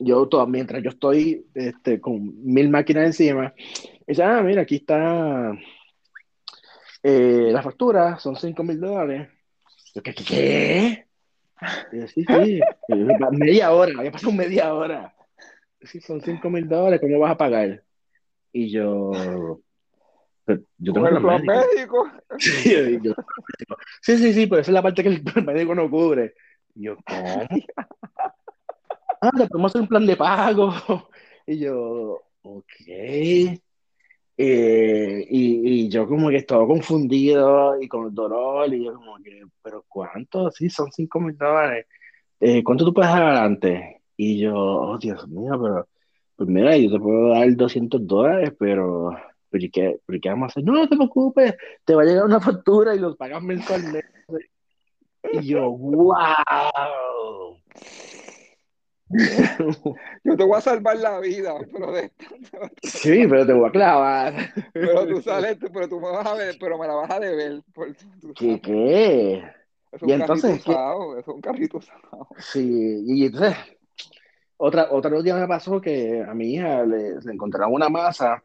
yo todo, mientras yo estoy este, con mil máquinas encima, dice, ah, mira, aquí está eh, la factura, son cinco mil dólares. Yo, ¿qué? qué? sí, sí, media hora, había pasado media hora. Sí, son cinco mil dólares, ¿cómo vas a pagar? Y yo, (laughs) yo tengo un plan médico. Sí, sí, sí, sí, pero esa es la parte que el (laughs) médico no cubre. Y yo, ¿cómo? (laughs) ah, le podemos hacer un plan de pago. Y yo, ok. Eh, y, y, yo como que estaba confundido y con dolor y yo como que, pero ¿cuánto? Sí, son 5 mil dólares. Eh, ¿Cuánto tú puedes dar antes? Y yo, oh Dios mío, pero pues mira, yo te puedo dar 200 dólares, pero, pero, ¿qué, pero ¿qué vamos a hacer? No, no te preocupes, te va a llegar una factura y los pagas mensualmente. Y yo, wow. Yo te voy a salvar la vida, pero de Sí, pero te voy a clavar. Pero tú sales, pero tú me vas a ver, pero me la vas a deber. Por, ¿Qué qué? Es un y entonces, usado, es un carrito usado. Sí, y entonces, otra, otro día me pasó que a mi hija le, le encontraron una masa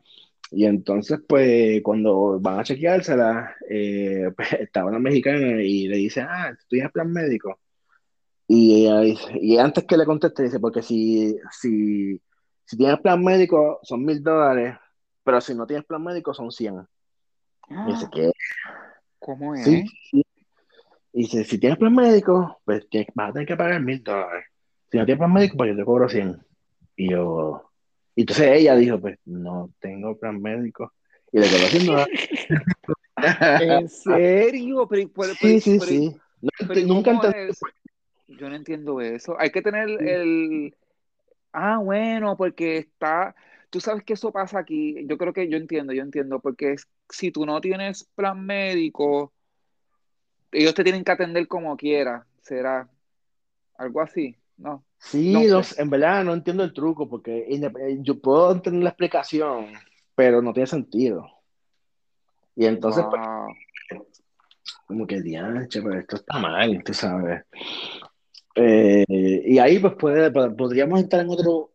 y entonces, pues, cuando van a chequeársela, eh, pues, (laughs) estaba una mexicana y le dice, ah, ¿tú tienes plan médico? Y, y antes que le conteste, dice, porque si, si, si tienes plan médico son mil dólares, pero si no tienes plan médico son 100. Y dice, ¿qué? ¿Cómo es? Sí, Y dice, si tienes plan médico, pues vas a tener que pagar mil dólares. Si no tienes plan médico, pues yo te cobro 100. Y yo, y entonces ella dijo, pues no tengo plan médico. Y le quedó haciendo. ¿En (laughs) serio? Pero, sí, sí, sí. nunca entendí. Yo no entiendo eso. Hay que tener el. Ah, bueno, porque está. Tú sabes que eso pasa aquí. Yo creo que yo entiendo, yo entiendo. Porque si tú no tienes plan médico, ellos te tienen que atender como quiera. Será algo así, ¿no? Sí, en verdad no entiendo el truco. Porque yo puedo entender la explicación, pero no tiene sentido. Y entonces, pues, como que, dianche, pero esto está mal, tú sabes. Eh, y ahí pues puede, podríamos entrar en otro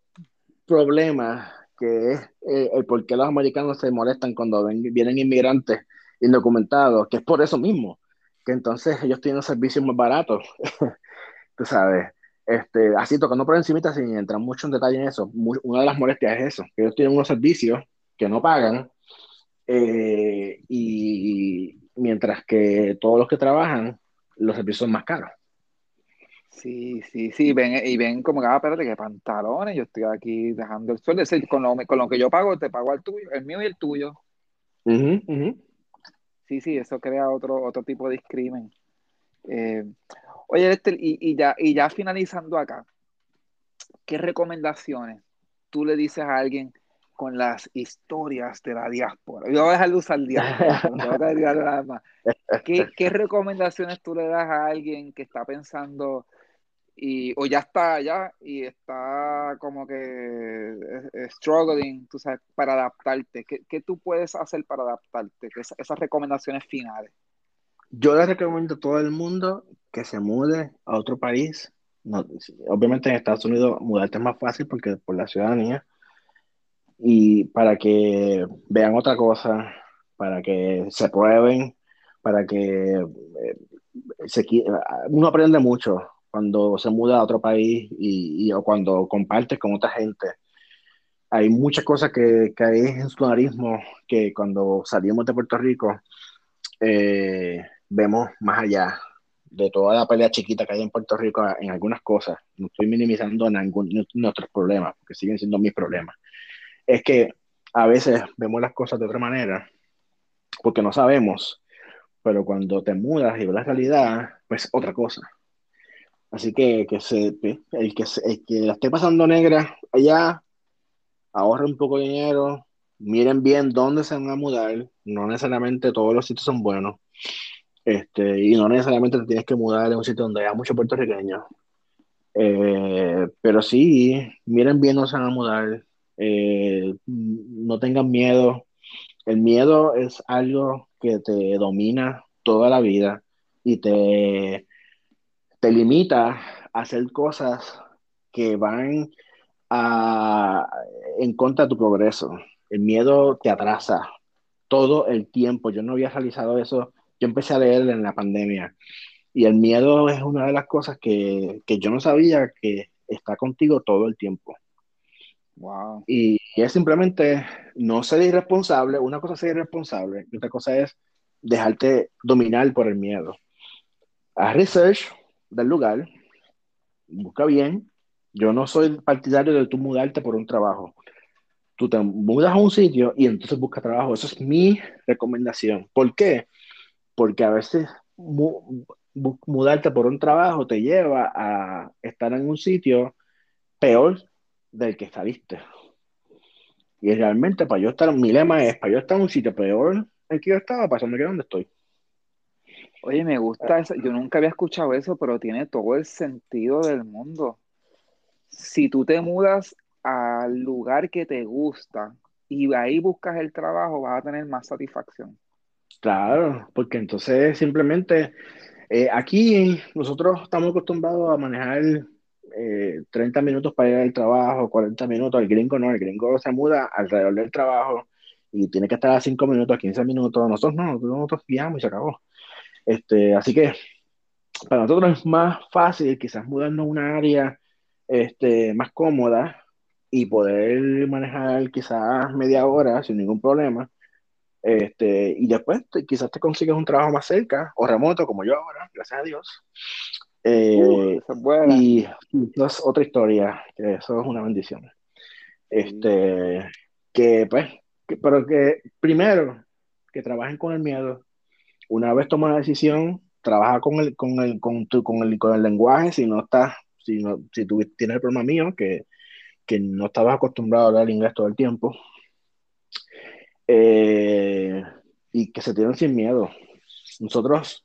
problema, que es eh, el por qué los americanos se molestan cuando ven, vienen inmigrantes indocumentados, que es por eso mismo, que entonces ellos tienen servicios más baratos, (laughs) tú sabes. Este, así tocando por encima sin entrar mucho en detalle en eso, una de las molestias es eso, que ellos tienen unos servicios que no pagan, eh, y mientras que todos los que trabajan, los servicios son más caros. Sí, sí, sí, ven, y ven como que, ah, espérate, que pantalones, yo estoy aquí dejando el sueldo, con lo, con lo que yo pago, te pago el tuyo, el mío y el tuyo. Sí, sí, eso crea otro, otro tipo de discrimen. Eh, oye, este, y, y, ya, y ya finalizando acá, ¿qué recomendaciones tú le dices a alguien con las historias de la diáspora? Yo voy a dejar de usar diáspora, (laughs) ¿Qué, ¿Qué recomendaciones tú le das a alguien que está pensando y, o ya está allá y está como que eh, eh, struggling, tú sabes, para adaptarte. ¿Qué, ¿Qué, tú puedes hacer para adaptarte? esas recomendaciones finales. Yo le recomiendo a todo el mundo que se mude a otro país. Obviamente en Estados Unidos mudarte es más fácil porque por la ciudadanía. Y para que vean otra cosa, para que se prueben, para que eh, se, uno aprende mucho cuando se muda a otro país y, o cuando compartes con otra gente. Hay muchas cosas que, que hay en su narismo que cuando salimos de Puerto Rico eh, vemos más allá de toda la pelea chiquita que hay en Puerto Rico en algunas cosas. No estoy minimizando en ningún, nuestros problemas, porque siguen siendo mis problemas. Es que a veces vemos las cosas de otra manera porque no sabemos, pero cuando te mudas y ves la realidad, pues otra cosa. Así que, que se, el, que el que la esté pasando negra allá, ahorre un poco de dinero, miren bien dónde se van a mudar, no necesariamente todos los sitios son buenos, este, y no necesariamente te tienes que mudar en un sitio donde haya muchos puertorriqueños, eh, pero sí, miren bien dónde se van a mudar, eh, no tengan miedo, el miedo es algo que te domina toda la vida y te te limita a hacer cosas que van en contra de tu progreso. El miedo te atrasa todo el tiempo. Yo no había realizado eso. Yo empecé a leer en la pandemia. Y el miedo es una de las cosas que, que yo no sabía que está contigo todo el tiempo. Wow. Y, es simplemente no ser irresponsable. Una cosa es ser irresponsable y otra cosa es dejarte dominar por el miedo. Haz research del lugar, busca bien. Yo no soy partidario de tú mudarte por un trabajo. Tú te mudas a un sitio y entonces busca trabajo. Eso es mi recomendación. ¿Por qué? Porque a veces mudarte por un trabajo te lleva a estar en un sitio peor del que saliste. Y realmente para yo estar, mi lema es, para yo estar en un sitio peor en que yo estaba, para que donde estoy. Oye, me gusta eso. Yo nunca había escuchado eso, pero tiene todo el sentido del mundo. Si tú te mudas al lugar que te gusta y ahí buscas el trabajo, vas a tener más satisfacción. Claro, porque entonces simplemente eh, aquí nosotros estamos acostumbrados a manejar 30 eh, minutos para ir al trabajo, 40 minutos. El gringo no, el gringo se muda alrededor del trabajo y tiene que estar a 5 minutos, 15 minutos. Nosotros no, nosotros guiamos y se acabó. Este, así que para nosotros es más fácil quizás mudarnos a una área este, más cómoda y poder manejar quizás media hora sin ningún problema. Este, y después quizás te consigues un trabajo más cerca o remoto como yo ahora, gracias a Dios. Eh, y, eso es otra historia, que eso es una bendición. Este, que pues, pero que primero, que trabajen con el miedo, una vez toma la decisión, trabaja con el, con el, con, con el, con el lenguaje, si no estás, si, no, si tú tienes el problema mío, que, que no estabas acostumbrado a hablar inglés todo el tiempo, eh, y que se tienen sin miedo. Nosotros,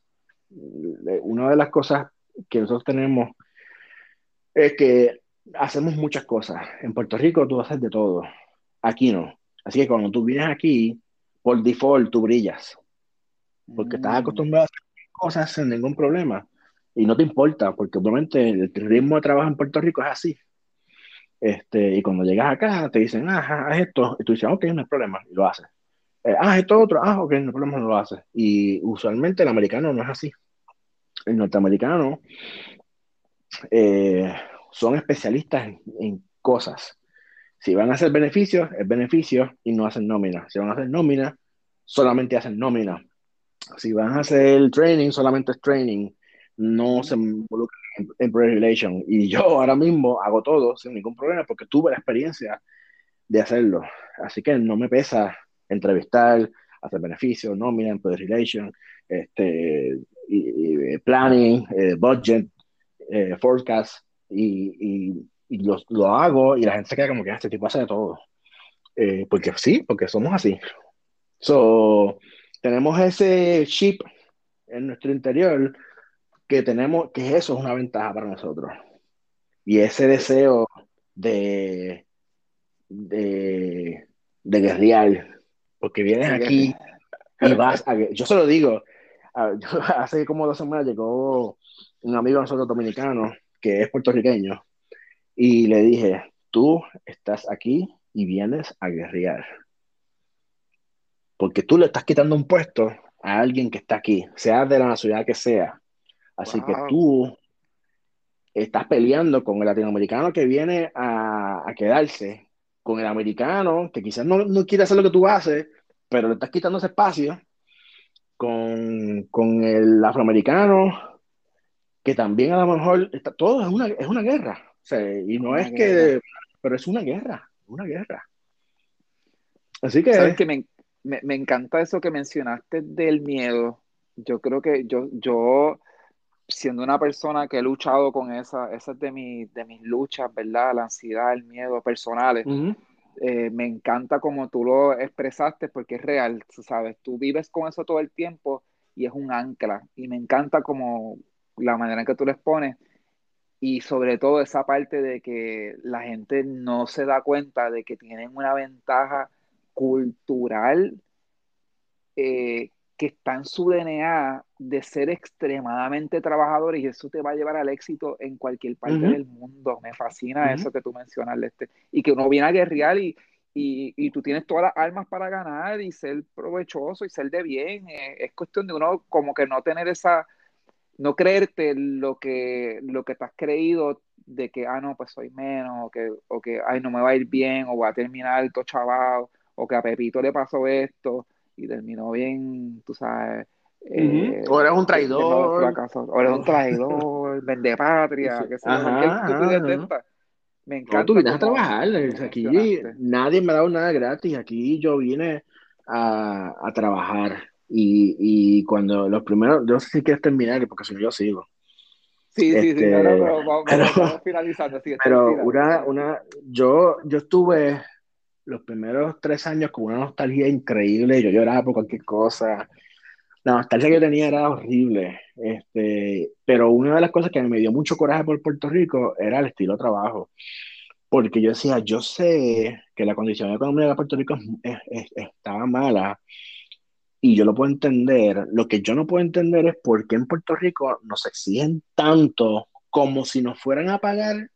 eh, una de las cosas que nosotros tenemos es que hacemos muchas cosas. En Puerto Rico tú haces de todo, aquí no. Así que cuando tú vienes aquí, por default tú brillas porque estás mm. acostumbrado a hacer cosas sin ningún problema y no te importa, porque obviamente el ritmo de trabajo en Puerto Rico es así. Este, y cuando llegas acá te dicen, ah, haz esto, y tú dices, ok, no hay problema, y lo haces. Eh, ah, esto otro, ah, ok, no problema, no lo haces. Y usualmente el americano no es así. El norteamericano eh, son especialistas en, en, cosas. Si van a hacer beneficios, es beneficio y no hacen nómina. Si van a hacer nómina, solamente hacen nómina si van a hacer training, solamente es training, no se involucran en, en relation. Y yo (laughs) ahora mismo hago todo sin ningún problema porque tuve la experiencia de hacerlo. Así que no me pesa entrevistar, hacer beneficios, nómina, employee relation, este, y, planning, eh, budget, eh, forecast, y, y, y lo, hago y la gente se queda como que ah, este tipo hace de todo. Eh, porque sí, porque somos así. So, tenemos ese chip en nuestro interior que tenemos, que eso es una ventaja para nosotros. Y ese deseo de, de, de guerrear, porque vienes aquí y vas a... Yo se lo digo, (laughs) hace como dos semanas llegó un amigo de nosotros dominicano, que es puertorriqueño, y le dije, tú estás aquí y vienes a guerrear porque tú le estás quitando un puesto a alguien que está aquí, sea de la nacionalidad que sea. Así que tú estás peleando con el latinoamericano que viene a, quedarse, con el americano que quizás no, no, quiere hacer lo que tú haces, pero le estás quitando ese espacio, con, con el afroamericano que también a lo mejor está, todo es una, es una guerra. y no es que, pero es una guerra, una guerra. Así que... ¿Sabes que me, me, me, encanta eso que mencionaste del miedo. Yo creo que yo, yo siendo una persona que he luchado con esa, esas de, mi, de mis luchas, ¿verdad? La ansiedad, el miedo personales. Eh, me encanta como tú lo expresaste porque es real, ¿sabes? Tú vives con eso todo el tiempo y es un ancla. Y me encanta como la manera en que tú lo expones y sobre todo esa parte de que la gente no se da cuenta de que tienen una ventaja cultural eh, que está en su DNA de ser extremadamente trabajadores y eso te va a llevar al éxito en cualquier parte del mundo. Me fascina eso que tú mencionas, este, y que uno viene a guerrear y, y, y, tú tienes todas las armas para ganar y ser provechoso y ser de bien. Eh, es cuestión de uno como que no tener esa, no creerte lo que, lo que te has creído de que, ah, no, pues soy menos, o que, o que, ay, no me va a ir bien, o va a terminar todo chaval, o que a Pepito le pasó esto y terminó bien, tú sabes eh, o eres un traidor. O eres un traidor, (laughs) vende patria, que sea, Me encanta. tú vienes a trabajar. Aquí nadie me ha dado nada gratis. Aquí yo vine a, a trabajar. Y, y, cuando los primeros, yo sé si quieres terminar, porque si no yo sigo. Sí, sí, sí, este, pero, vamos, pero, (laughs) finalizando. pero una, una, yo, yo estuve los primeros tres años con una nostalgia increíble. Yo lloraba por cualquier cosa la nostalgia que yo tenía era horrible, este, pero una de las cosas que me dio mucho coraje por Puerto Rico era el estilo de trabajo, porque yo decía, yo sé que la condición económica de Puerto Rico estaba mala y yo lo puedo entender, lo que yo no puedo entender es por qué en Puerto Rico nos exigen tanto como si nos fueran a pagar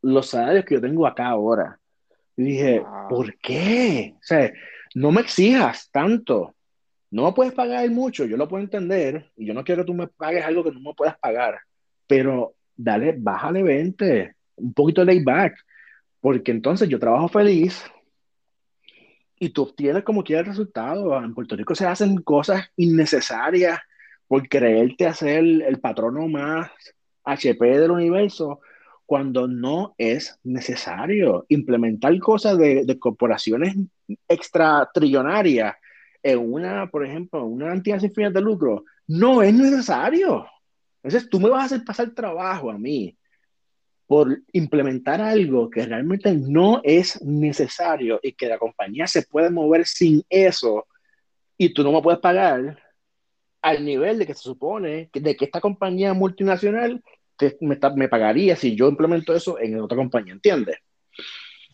los salarios que yo tengo acá ahora. Y dije, ¿por qué? O sea, no me exijas tanto no me puedes pagar mucho, yo lo puedo entender, y yo no quiero que tú me pagues algo que no me puedas pagar, pero dale, bájale 20, un poquito de layback, porque entonces yo trabajo feliz y tú obtienes como quieras el resultado. En Puerto Rico se hacen cosas innecesarias por creerte hacer el patrono más HP del universo cuando no es necesario implementar cosas de, de corporaciones extra trillonarias en una, por ejemplo, una entidad sin fines de lucro, no es necesario. Entonces tú me vas a hacer pasar trabajo a mí por implementar algo que realmente no es necesario y que la compañía se puede mover sin eso y tú no me puedes pagar al nivel de que se supone que, de que esta compañía multinacional me, me, pagaría si yo implemento eso en otra compañía, ¿entiendes?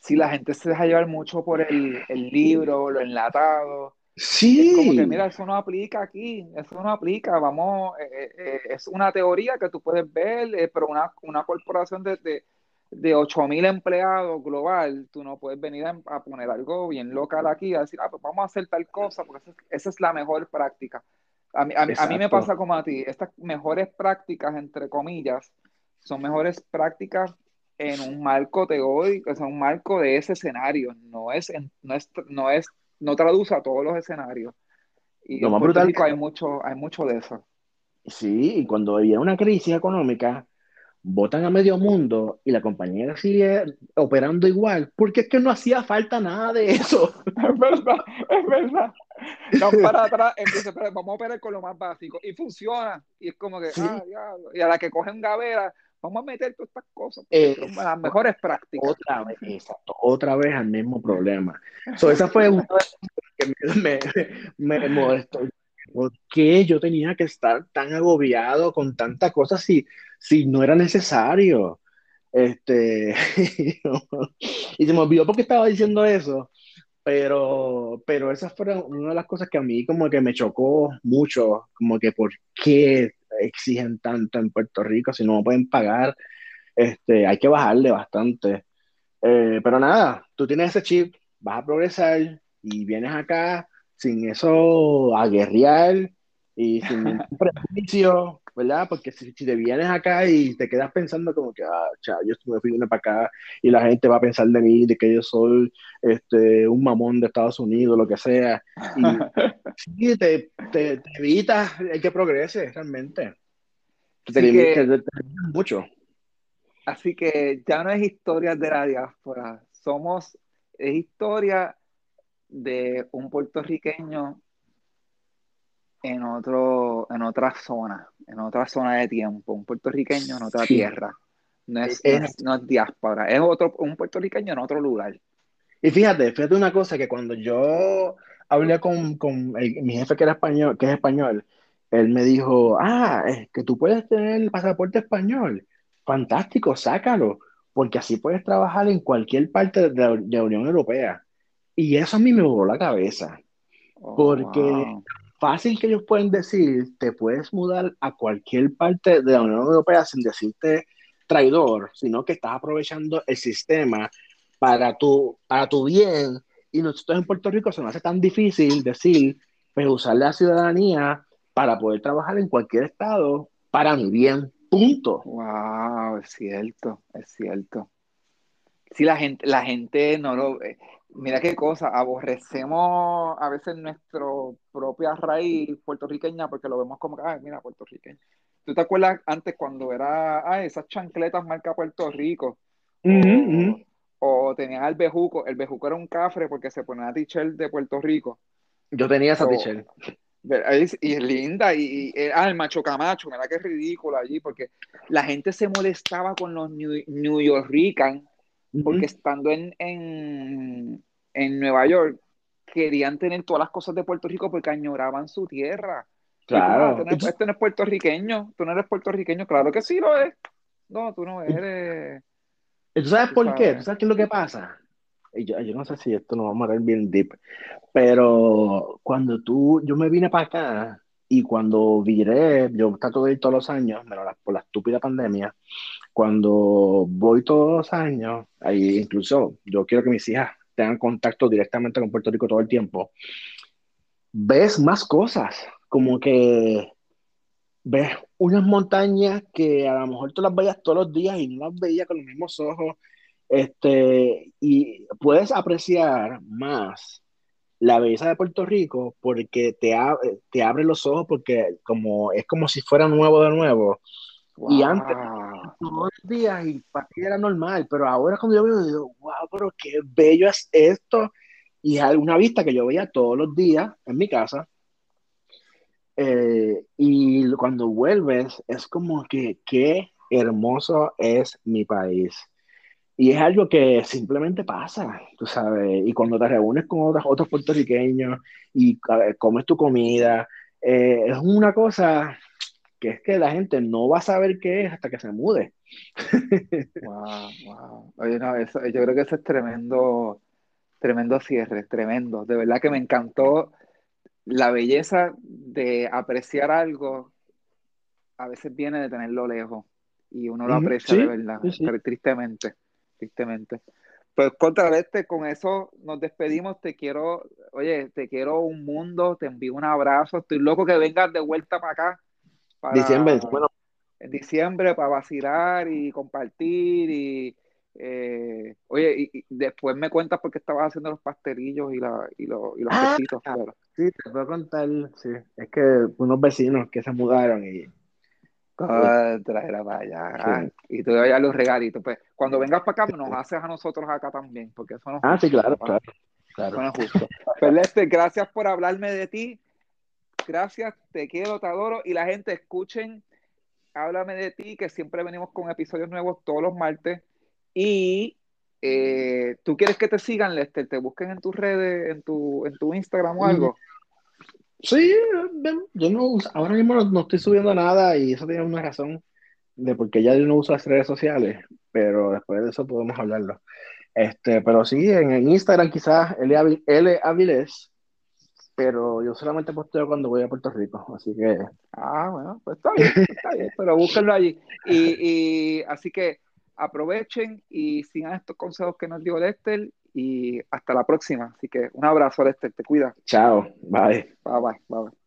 Si la gente se deja llevar mucho por el, el libro, lo enlatado, Sí. Es como que, mira, eso no aplica aquí, eso no aplica, vamos, eh, eh, eh, es una teoría que tú puedes ver, pero una, una corporación de, de, de 8.000 empleados global, tú no puedes venir a, poner algo bien local aquí, a decir, ah, pues vamos a hacer tal cosa, porque esa, esa es la mejor práctica. A mí, a, a mí me pasa como a ti, estas mejores prácticas, entre comillas, son mejores prácticas en un marco teórico, o sea, un marco de ese escenario, no es, no es, no es no traduce a todos los escenarios. Y Lo más brutal hay mucho, hay mucho de eso. Sí, y cuando había una crisis económica, votan a medio mundo y la compañía sigue operando igual, porque es que no hacía falta nada de eso. (laughs) Es verdad, es verdad. No para atrás, entonces, vamos a operar con lo más básico y funciona. Y es como que, ah, ya, y a la que cogen gavera, vamos a meter todas estas cosas, las mejores prácticas. Otra vez, exacto, otra vez al mismo problema. So, esa fue una que me, me, molestó. ¿Por qué yo tenía que estar tan agobiado con tantas cosas si, si no era necesario? Este, (laughs) y se me olvidó porque estaba diciendo eso, pero, pero esa fue una de las cosas que a mí como que me chocó mucho, como que por qué exigen tanto en Puerto Rico, si no pueden pagar, este, hay que bajarle bastante. Eh, pero nada, tú tienes ese chip, vas a progresar y vienes acá sin eso a guerrear y sin ningún (laughs) prejuicio, ¿verdad? Porque si, te vienes acá y te quedas pensando como que, ah, cha, yo me fui para acá y la gente va a pensar de mí, de que yo soy este, un mamón de Estados Unidos, lo que sea. Y (laughs) sí, te, te, te evitas el que progrese realmente. Te que, mucho. Así que ya no es historia de la diáspora, somos, es historia de un puertorriqueño en, otro, en otra zona, en otra zona de tiempo, un puertorriqueño en otra tierra. No es, no es, diáspora, es otro, un puertorriqueño en otro lugar. Y fíjate, fíjate una cosa, que cuando yo hablé con, con mi jefe que era español, que es español, él me dijo, ah, es que tú puedes tener el pasaporte español. Fantástico, sácalo, porque así puedes trabajar en cualquier parte de la, Unión Europea. Y eso a mí me voló la cabeza, porque fácil que ellos pueden decir, te puedes mudar a cualquier parte de la Unión Europea sin decirte traidor, sino que estás aprovechando el sistema para tu, para tu bien. Y nosotros en Puerto Rico se nos hace tan difícil decir, pues usar la ciudadanía para poder trabajar en cualquier estado para mi bien, punto. Wow, es cierto, es cierto. Sí, la gente, la gente no lo... Mira qué cosa, aborrecemos a veces nuestra propia raíz puertorriqueña porque lo vemos como, ay, mira, puertorriqueño. ¿Tú te acuerdas antes cuando era, ah, esas chancletas marca Puerto Rico? O, tenían el bejuco, el bejuco era un cafre porque se ponía a t-shirt de Puerto Rico. Yo tenía esa t-shirt. Y es linda, y, eh, ah, el macho camacho, mira que es ridículo allí, porque la gente se molestaba con los New, New Yorkers porque estando en, en, en, Nueva York querían tener todas las cosas de Puerto Rico porque añoraban su tierra. Claro. Este no, es puertorriqueño, tú no eres puertorriqueño, claro que sí lo es. No, tú no eres. ¿Tú sabes por qué? ¿Tú sabes qué es lo que pasa? Yo, yo no sé si esto nos vamos a ver bien deep, pero cuando tú, yo me vine para acá y cuando viré, yo trato de ir todos los años, pero por la estúpida pandemia, cuando voy todos los años, ahí incluso yo quiero que mis hijas tengan contacto directamente con Puerto Rico todo el tiempo, ves más cosas, como que ves unas montañas que a lo mejor tú las veías todos los días y no las veías con los mismos ojos, este, y puedes apreciar más la belleza de Puerto Rico porque te, te abre los ojos porque como, es como si fuera nuevo de nuevo y antes, todos los días, y para ti era normal, pero ahora cuando yo veo, digo, wow, pero qué bello es esto. Y es una vista que yo veía todos los días en mi casa. Eh, y cuando vuelves, es como que qué hermoso es mi país. Y es algo que simplemente pasa, tú sabes. Y cuando te reúnes con otros, otros puertorriqueños y comes tu comida, eh, es una cosa que es que la gente no va a saber qué es hasta que se mude. (laughs) Wow, wow. Oye, no, eso, yo creo que eso es tremendo, tremendo cierre, tremendo. De verdad que me encantó la belleza de apreciar algo, a veces viene de tenerlo lejos y uno lo aprecia de verdad, tristemente, tristemente. Pues contra este, con eso nos despedimos. Te quiero, oye, te quiero un mundo, te envío un abrazo. Estoy loco que vengas de vuelta para acá diciembre, bueno. En diciembre para vacilar y compartir y eh, oye, y, después me cuentas por qué estabas haciendo los pastelillos y, la, y, los ah, Sí, te puedo contar, sí. Es que unos vecinos que se mudaron y traerá para allá. Y te doy a los regalitos. Pues cuando vengas para acá, nos haces a nosotros acá también, porque eso no Ah, sí, claro, claro. claro. Eso no es justo. Pues, gracias por hablarme de ti. Gracias, te quiero, te adoro. Y la gente, escuchen, háblame de ti, que siempre venimos con episodios nuevos todos los martes. Y eh, tú quieres que te sigan, Lester, te busquen en tus redes, en tu, en tu Instagram o algo. Sí, yo no, ahora mismo no, estoy subiendo nada y eso tiene una razón de porque ya yo no uso las redes sociales, pero después de eso podemos hablarlo. Este, pero sí, en, Instagram quizás L, L Avilés, pero yo solamente posteo cuando voy a Puerto Rico, así que... Ah, bueno, pues está bien, está bien, (laughs) pero búsquenlo allí. Y, y, así que aprovechen y sigan estos consejos que nos dio Lester y hasta la próxima. Así que un abrazo, Lester, te cuida. Chao, bye. Bye, bye, bye.